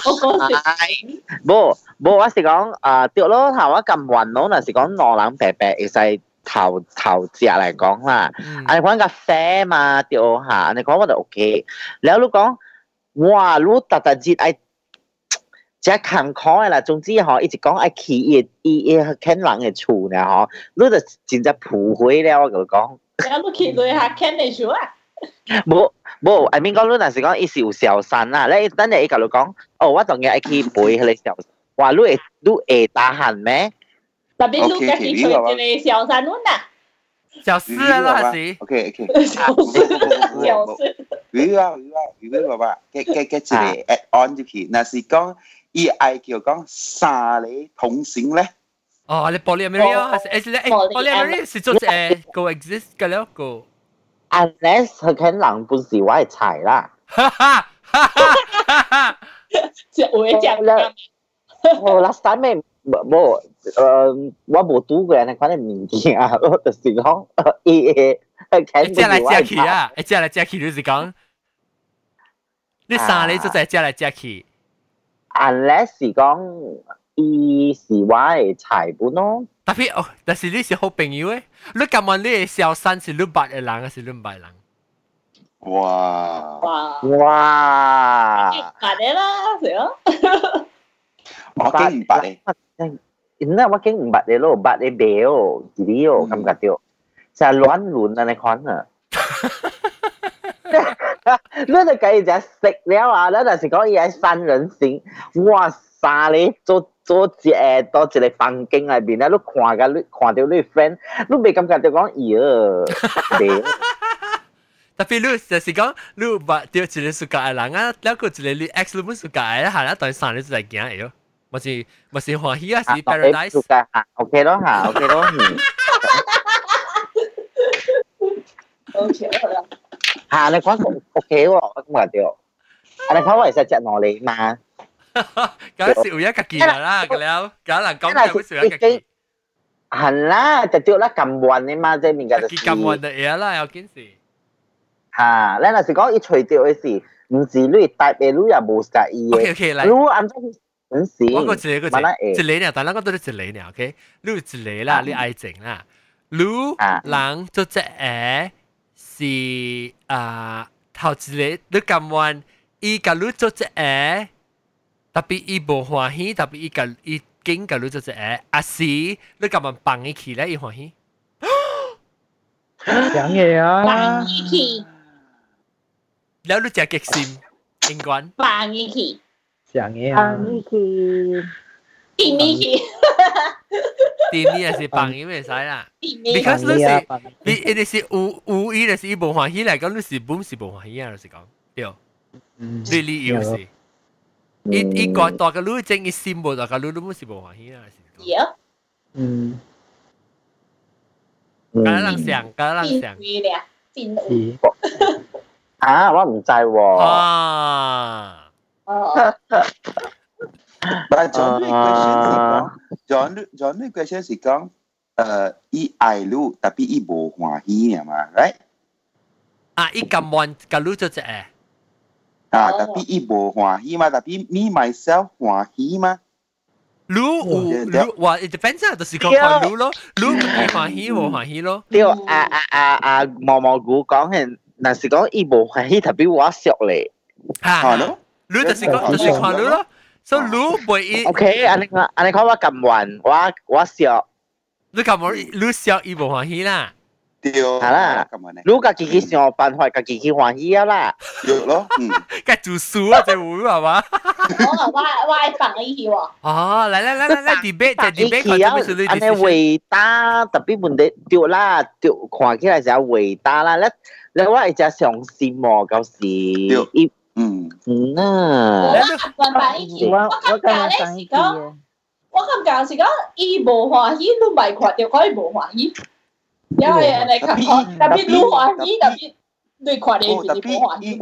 S9: 係，冇冇，我是講啊，對咯，頭我咁暈咯，那是講羅冷白白，會使頭頭隻嚟講啦。啊，你講咖啡嘛，對下，你講我就 OK。然後你講，哇，你特特節係。即係坎坷嘅啦，總之嗬，一直講愛企業伊伊肯人嘅厝呢嗬，你就真正負悔了，我就講。
S2: 有冇企業下傾你厝啊？
S9: 冇冇，I mean 讲你若是讲伊是有小三啦，你等阵伊甲你讲，哦，我当日爱去陪迄个小，话你会你会打闲咩？
S2: 特别你家己找一个小三阮啊！
S1: 小事啦还是？
S3: OK OK。
S2: 小事小事。
S3: 如果如果如果爸爸，嘅嘅嘅一个 add on 入去，那是讲伊爱叫讲三个同性咧。
S1: 哦，你 polyamory 啊，还是诶诶 polyamory 是做诶 coexist 嘅了个。
S9: Unless 佢肯人本事我系柴啦。
S2: 哈哈哈哈哈！即会讲。
S9: 我 last time 冇诶，我冇读过那款嘅物件啊，我就是讲伊诶，
S1: 诶，借来借去啊，诶，借来借去就是讲，你三个就在借来借去。
S9: Unless 是讲伊是我嘅财本咯。
S1: 特别哦，但是你是好朋友诶，你感觉你 嘅小三是你捌嘅人，还是你唔捌人？
S3: 哇
S2: 哇
S9: 哇！
S2: 捌嘅啦，系啊。
S3: 我竟唔捌咧。
S9: 那我竟唔捌你咯，捌你表自己哦，感觉到就系乱乱啊！你看啊，你就计就食了啊！你就是讲伊系三人行，哇塞！你做 做一诶到一个房间内边咧，你看个你看到你 friend，你未感觉到讲咦？
S1: 特别你就是讲你捌到一个暑假嘅人啊，了个一个你 ex 你本暑假嘅，系啦，当三日就系惊嘅哟。咪是咪是欢喜啊，是 paradise。
S9: 啊，OK 咯吓，OK 咯。
S2: OK 啦。
S9: 吓，你讲 OK 喎，我咁话掉。啊，你讲我系实只攞你嘛？
S1: Kau siuya kaki lah, kalau kau lang kau kau
S9: siuya kaki. Hẳn là, chả chịu là cầm buồn nên mà dây mình cả.
S1: Kaki cầm buồn đấy à là, có kiến
S9: gì? Hà, nên là sự có ít chơi tiêu ấy gì, không chỉ lui đại bề lui à bù cả ý.
S1: OK OK,
S9: lại. Lui ăn trong ứng
S1: xử. Tôi có chỉ có chỉ, chỉ lấy nè, tại nó có tôi chỉ lấy nè, OK. Lui chỉ lấy là, à. lui ai chỉnh là. Lui, à. lang, cho chỉ é, là à, thảo chỉ lấy, lui cầm buồn, ý cả lui cho chỉ é tapi 伊无欢喜，tapi 伊甲伊紧甲你做一下，阿是你甲人放伊去咧，伊欢喜。
S4: 讲嘢啊！
S2: 放伊
S1: 去，然后你食极心，英冠。
S2: 放伊去，
S4: 讲嘢
S8: 啊！放伊去，
S2: 点伊去。
S1: 点伊是放伊咪使啦，because 你是你你是有有伊，就是伊无欢喜来讲，你是本是无欢喜啊，就是讲对，对你又是。伊伊个大个女正伊心无大个女，你本是无欢喜啊，是
S2: 讲。Yeah。
S4: 嗯。
S1: 咁样想，咁样想。
S2: 变会
S9: 啊，我唔制喎。
S1: 啊。
S3: But John 呢 question 是讲，John John 呢 question 是讲，诶，伊爱你，但系伊无欢喜啊嘛，right？
S1: 啊，伊咁闷，咁你做只诶？
S3: 啊，但系伊无欢喜嘛，但系 me myself 欢喜嘛？
S1: 你有你话 it depends 啊，就是讲看你咯，你欢喜无欢喜咯。
S9: 对，啊啊啊啊，毛毛菇讲系，但是讲伊无欢喜，特别我熟咧。
S1: 吓咯。你就是讲就是看你咯，所以你袂伊。
S9: OK，安尼讲安尼讲我咁运，我 我笑。
S1: 你咁我你笑伊无欢喜啦。
S3: 对。
S9: 系啦，你家己去想办法，家己去欢喜啊啦。
S3: 对咯，嗯。
S1: 该读书啊，这会系嘛？
S2: 我我我系放伊去喎。
S1: 哦，来来来来来，debate 就 debate 看做咩事你
S9: 安尼伟大，特别问题对啦，对看起来就伟大啦。你你我系只上心喎，旧时伊。
S3: 嗯
S9: 嗯啊，
S2: 我感觉我我感觉咧是讲，我感觉是讲，伊无欢喜，你咪看到佢无欢喜，因为人哋看看，特别你欢喜， 特别你看到伊是无欢喜。
S3: 你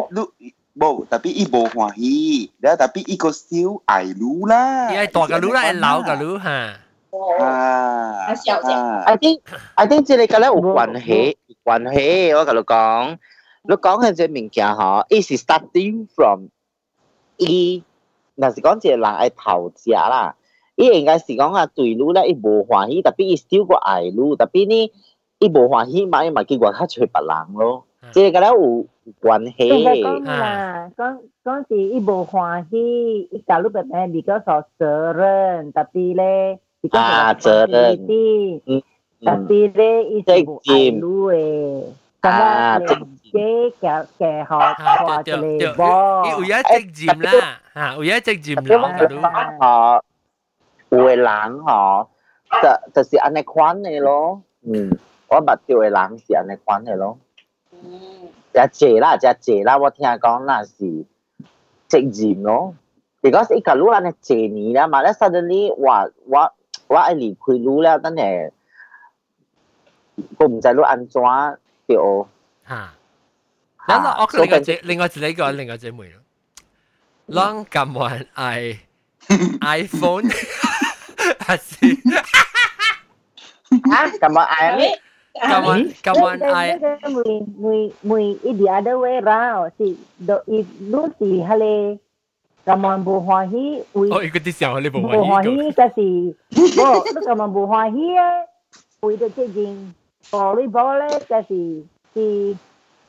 S3: 冇，特别伊无欢喜，然后特别伊个小爱女啦，
S1: 伊系大个女啦，系老个女吓。
S3: 啊，
S2: 系小只。
S9: I think I think 即系你觉得有关系，关系，我同你讲。你讲嘅只物件嗬，伊是 starting from 伊，若是讲一个人爱头食啦，伊应该是讲啊对你咧，伊无欢喜，特别伊 still 个爱你，特别呢， 伊无欢喜嘛，伊嘛结果较找别人咯，即系个咧有关系。
S8: 应该讲啦，讲讲是伊无欢喜，伊假如别咩比较受责任，特别咧，
S9: 啊责任，
S8: 嗯，特别咧，伊是无爱你诶。
S9: 啊，即
S8: 系嘅嘅学话就嚟波，
S1: 有一只占啦，吓，有一只占啦，嗰度。
S9: 吓，有嘅人嗬，就就是安尼款嘅咯，嗯。 我捌着嘅人是安尼款嘅咯。只谢啦，只谢啦，我听讲那是职业咯。because 伊个路安尼谢年啦嘛，咧 suddenly 我我我爱离开路了，等系我唔知路安怎对。
S1: 吓！嗱，我另外一另外一个另外一妹咯。啷咁玩 i iPhone 还是？
S9: 啊，咁玩 i
S1: Come on, come on, I.
S8: Mui, mui, mui, it the other way round. Si, do, if lu si hale, come on, bu hoa hi.
S1: Oh, ikut di siang hale bu
S8: hoa hi. Bu hoa hi kasi, bo, lu come on, bu hoa hi eh. Ui de che jing, volleyball eh kasi, si.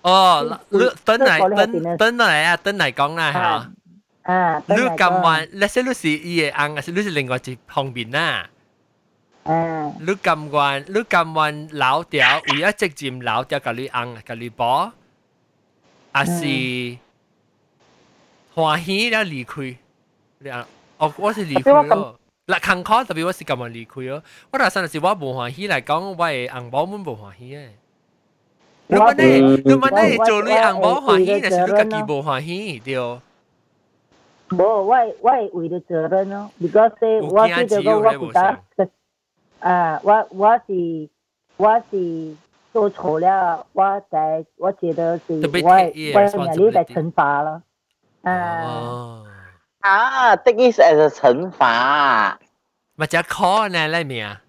S1: 哦，你等嚟等等嚟啊，等嚟讲啦吓。
S8: 啊，
S1: 你咁玩，你识你是伊嘅硬，还是你是另外一方面啦？
S8: 啊，
S1: 你咁玩，你咁玩老掉，唯一直接老掉，甲你硬，甲你bỏ，还是欢喜了离开？你啊，哦，我是离开咯。嗱，坎坷特别我是咁样离开咯。我打算是我无欢喜嚟讲，我嘅红包满无欢喜嘅。你问你，你问你做你红包欢喜，但是你自己无欢喜，对。
S8: 无，我我为了责任咯，because 我记得个我记得。 啊，我我是我是做错了，我在我觉得是我我压力在惩罚了。啊
S9: 啊，take it as a 惩罚。
S1: 咪就 call 呢里面啊？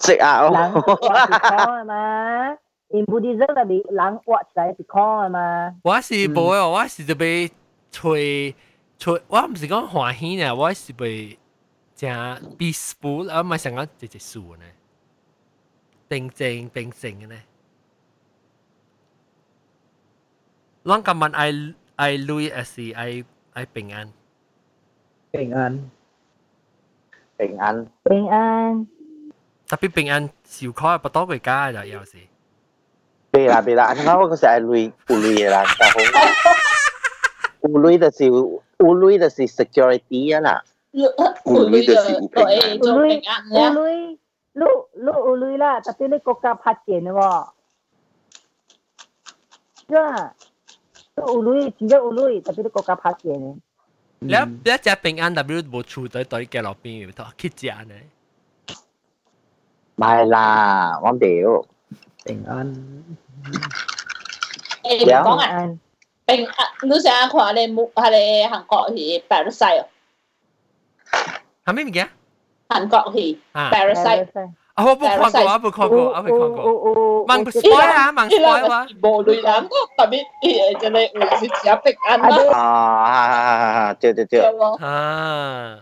S9: 识啊，
S8: 人 call 嘛，in Buddhism 嗰边人 watch 嚟是 call 嘛。
S1: 我是冇啊，我是就被吹吹，我唔是讲欢喜呢，我是被。 正 peaceful 啊，唔系成日直直树呢，平静平静嘅呢。啷个问爱爱累还是爱爱平安？
S4: 平安，
S9: 平安，
S8: 平安。
S1: 特别平安少开不多国家就有时。
S9: 别啦别啦，我嗰时系累有累嘅啦，就好。有累就是有累就是 security 啊啦。
S2: Uluy
S8: uluy uluy lu lu uluy lah tapi ni kau kau pati ni wah. Ya, tu uluy, juga uluy tapi
S1: ni kau kau pati ni. 你你只平安 W 冇處在對嘅落邊，唔得去食呢？
S9: 唔係啦，我屌
S4: 平安。
S2: 誒，講啊，平安，你成日話你冇，係你韓國係八十歲哦。
S1: 系咩物件？
S2: 韩国戏 Parasite。
S1: 啊，我冇看过，我冇看过，我未看过。盲 spoil 啊，盲 spoil 啊。
S2: 无类人都特别诶，就系有时食平安啦。
S9: 啊，对对对。
S1: 啊。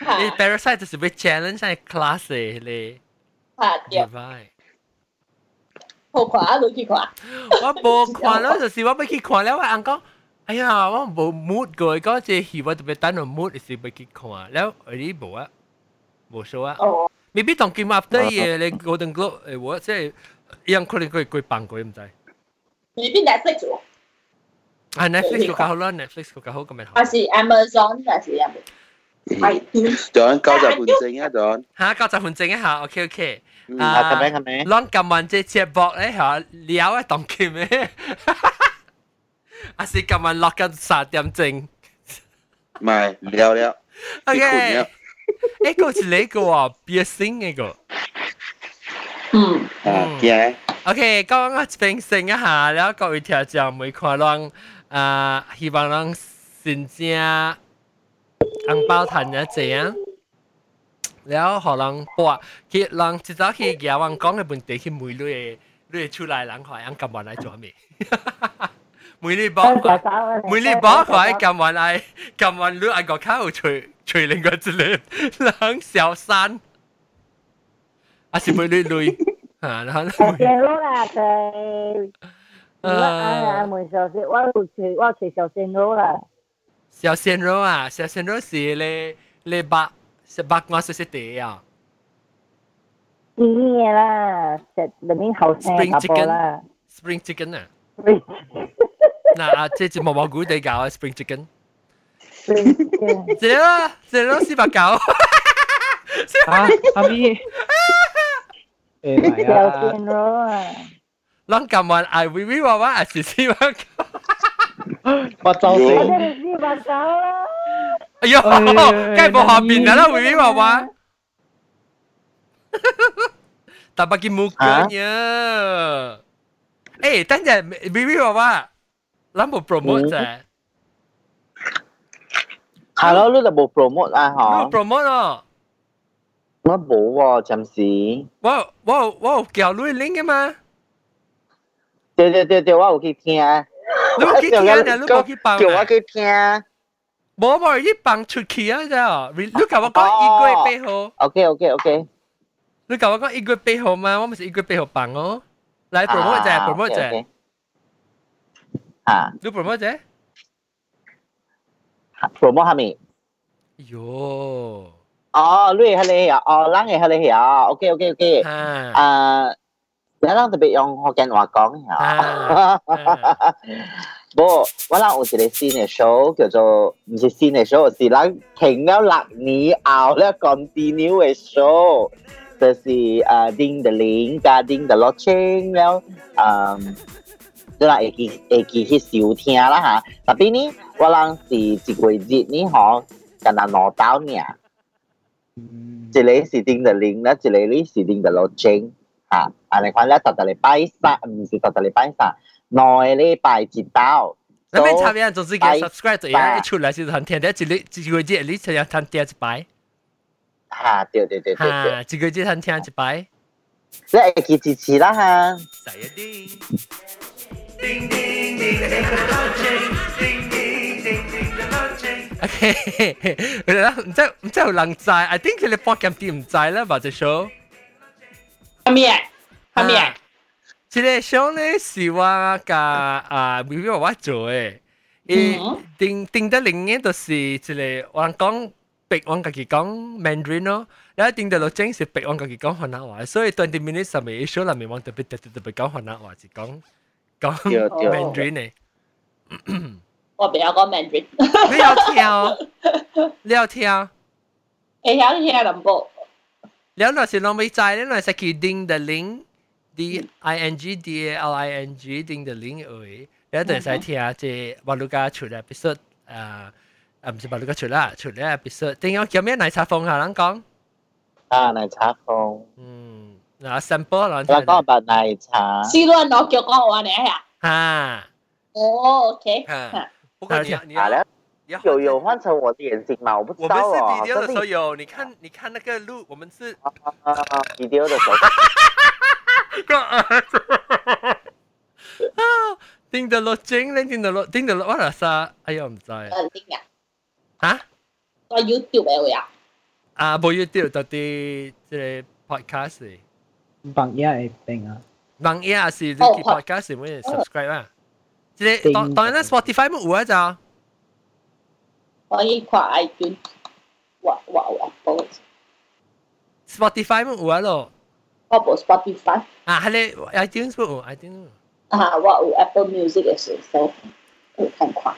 S1: 你 Parasite 就是被 challenge 喺 class 诶咧。
S2: 系对。好看，你去看。
S1: 我冇看咯，就是我要去看了，我啱讲。 哎呀，我冇 mood 过，嗰只戏我特别等个 mood 是要去看，แล้วอันนี้冇啊，冇 show 啊。哦。未必当 Game After 嘢，你 Golden Globe 诶，我即系样可能佢佢办过唔知。
S2: 未必 Netflix 喎。
S1: 啊，Netflix 个较好啦，Netflix 个较好咁样。
S2: 还是 Amazon 还是有冇？系。
S5: Don 九十分钟啊，Don。
S1: 吓，九十分钟一下，OK OK。
S9: 啊，咁样咁样。
S1: 啷咁问只只博咧吓，聊一当 game 咩？ 阿 Sir 今晚落緊十點正，
S5: 唔係了了。
S1: OK，呢個係呢個啊，別聲呢個。
S2: 嗯，
S5: 啊，嘅。
S1: OK，講我平聲一下，然後各位聽眾每看啷，啊，希望啷先正紅包賺一正，然後可能博，佢啷至少佢嘅話講嘅問題，佢每類類出來，然後人今晚來做咩？每年包每年包佢揿完嚟揿完你嗌个卡除除另个之类，两小山，啊是每年累啊，然后
S8: 小鲜肉啦佢，我啊门小鲜，我有除我除小鲜肉啦。
S1: 小鲜肉啊，小鲜肉是你你白是白我是是地啊。
S8: 啲啦，食里面后生嘅波啦。
S1: Spring chicken 啊。 嗱，即系毛毛菇地搞啊，spring chicken。食咯，食咯，四百九。
S4: 啊，阿咪，
S8: 聊天咯啊！
S1: 咱今晚爱微微娃娃还是希望
S4: 我走
S8: 我
S4: 先。
S8: 哋你话走啦，
S1: 哎呦，梗系冇下边啦，微微娃娃。大把嘅木棍呀！诶，等 阵微微娃娃，咱冇 promote 啫，
S9: 系咯，呢度冇 promote 啊，
S1: 冇
S9: 嗬，
S1: promote 哦。
S9: 我冇喎，暂时。
S1: 我我我有叫你 link 嘅嘛，
S9: 对对对对，我有去听。
S1: 你冇去听啊？你冇去帮
S9: 叫我
S1: 啊？
S9: 去听。
S1: 冇冇一帮出去啊！啫，你教我讲一个月八号，
S9: OK OK OK。
S1: 你教我讲一个月八号嘛，我咪是一个月八号帮哦。嚟 promote 啫，promote 啫，
S9: 吓
S1: 你 promote 啫。
S9: ，promote 系咪？
S1: 哟，
S9: 哦，你系你啊？哦，咱系你啊？OK OK OK。
S1: 吓
S9: 啊，你咱特别用福建话讲
S1: 啊
S9: 吓。不过我哋有一个新嘅 show 叫做唔是新嘅 show，是咱停咗六年后咧 continue 嘅 show，就是诶丁德玲加丁德乐清了，诶。 即系会记会记去收听啦吓，特别呢，我哋是一个月呢嗬，跟人攞到呢，一个是丁德玲啦，一个呢是丁德乐清吓，啊你看咧，特特礼拜三唔是特特礼拜三，内礼拜一到。
S1: 你咪差别，总之嘅 subscribe 就样一出来先睇听得一日一个月你就要睇第一摆，
S9: 吓，对对对对对，
S1: 吓一个月睇听一摆，
S9: 即系会记支持啦吓。
S1: 使一啲。OK，唔知唔知有人知，I think 佢哋 program 啲唔知啦，或者 show。
S2: 系咪啊？系咪啊？
S1: 即个 show 咧是我甲啊 V V 娃娃做嘅，诶定定得另嘅就是即个我讲逼我家己讲 Mandarin 咯，然后定得落正是逼我家己讲河南话，所以 twenty minutes 上面 show 里面我特别特别特别讲河南话，是讲 讲
S9: 对对
S1: Mandarin 嘅。
S2: 我比较讲 Mandarin，
S1: 你有听哦？你有听？
S2: 会晓听淡薄。
S1: แล้วเราสิลองไปใจแล้วหน่อยสักกี่ ding the link d i n g d a l i n g ding the link เอ้ยแล้วเดี๋ยวใส่เทียเจบาลูกาชุดเอพิโซดอ่าอ่าไม่ใช่บาลูกาชุดละชุดแล้วเอพิโซด定有叫咩奶茶风下人讲
S9: 啊，奶
S1: 拿三包了，
S9: 我讲白奶茶。
S2: C 讲
S1: 呀？
S2: 哦，OK，
S1: 不，我讲你，
S9: 好了，有有换成我眼睛吗？我不知道啊。
S1: 我们是
S9: D D
S1: 二的时候有，你看你看那个路，我们是
S9: 啊啊啊，D D 二的时候，
S1: 哈哈哈哈哈哈，啊哎，啊，盯着罗京，盯着罗，盯着罗纳尔，哎呀，唔知啊。
S2: 啊？有丢未啊？
S1: 啊，冇有丢，到底即系 Podcast 嚟？
S4: ，bằng ý系定啊，
S1: 网页也是
S2: 哦
S1: 啲 podcast 每人 subscribe 啊。即系
S4: 定
S1: 当当然啦，Spotify 冇有啊就，
S2: 可以看 iTunes，哇哇哇，冇，
S1: Spotify 冇有啊咯。
S2: 我冇 Spotify，
S1: 啊，系你 iTunes 冇有，iTunes 冇。
S2: 啊，我有 Apple Music 嘅时候，有看看。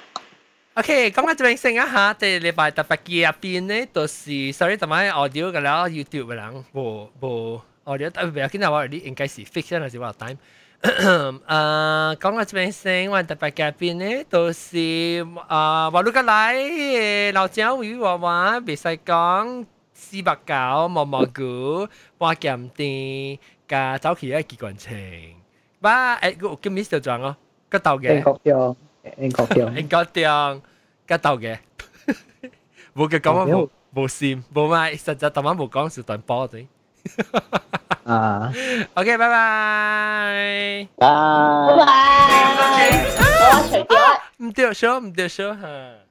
S1: OK，咁我这边先一下，第礼拜特别嘅入边咧，就是 sorry 同埋 audio 嘅啦，YouTube 嘅人冇冇 audio，特别今日我哋应该是 fiction 还是话 time。诶，讲我这边先，我特别嘅入边咧，就是啊，话如果嚟老椒鱼娃娃，别使讲四百九毛毛菇，花咸店加走起嘅机关情，吧诶，个叫 Miss 就撞咯，个头嘅
S4: anh。có tiêu anh có tiêu [laughs]
S1: 应该掉吉斗嘅，[laughs] 冇嘅讲冇冇线冇买，实际特晚冇讲是段波啫。
S4: à.
S1: ok bye bye
S9: bye
S2: bye, bye. bye. À, à,
S1: không tiêu số không tiêu số hả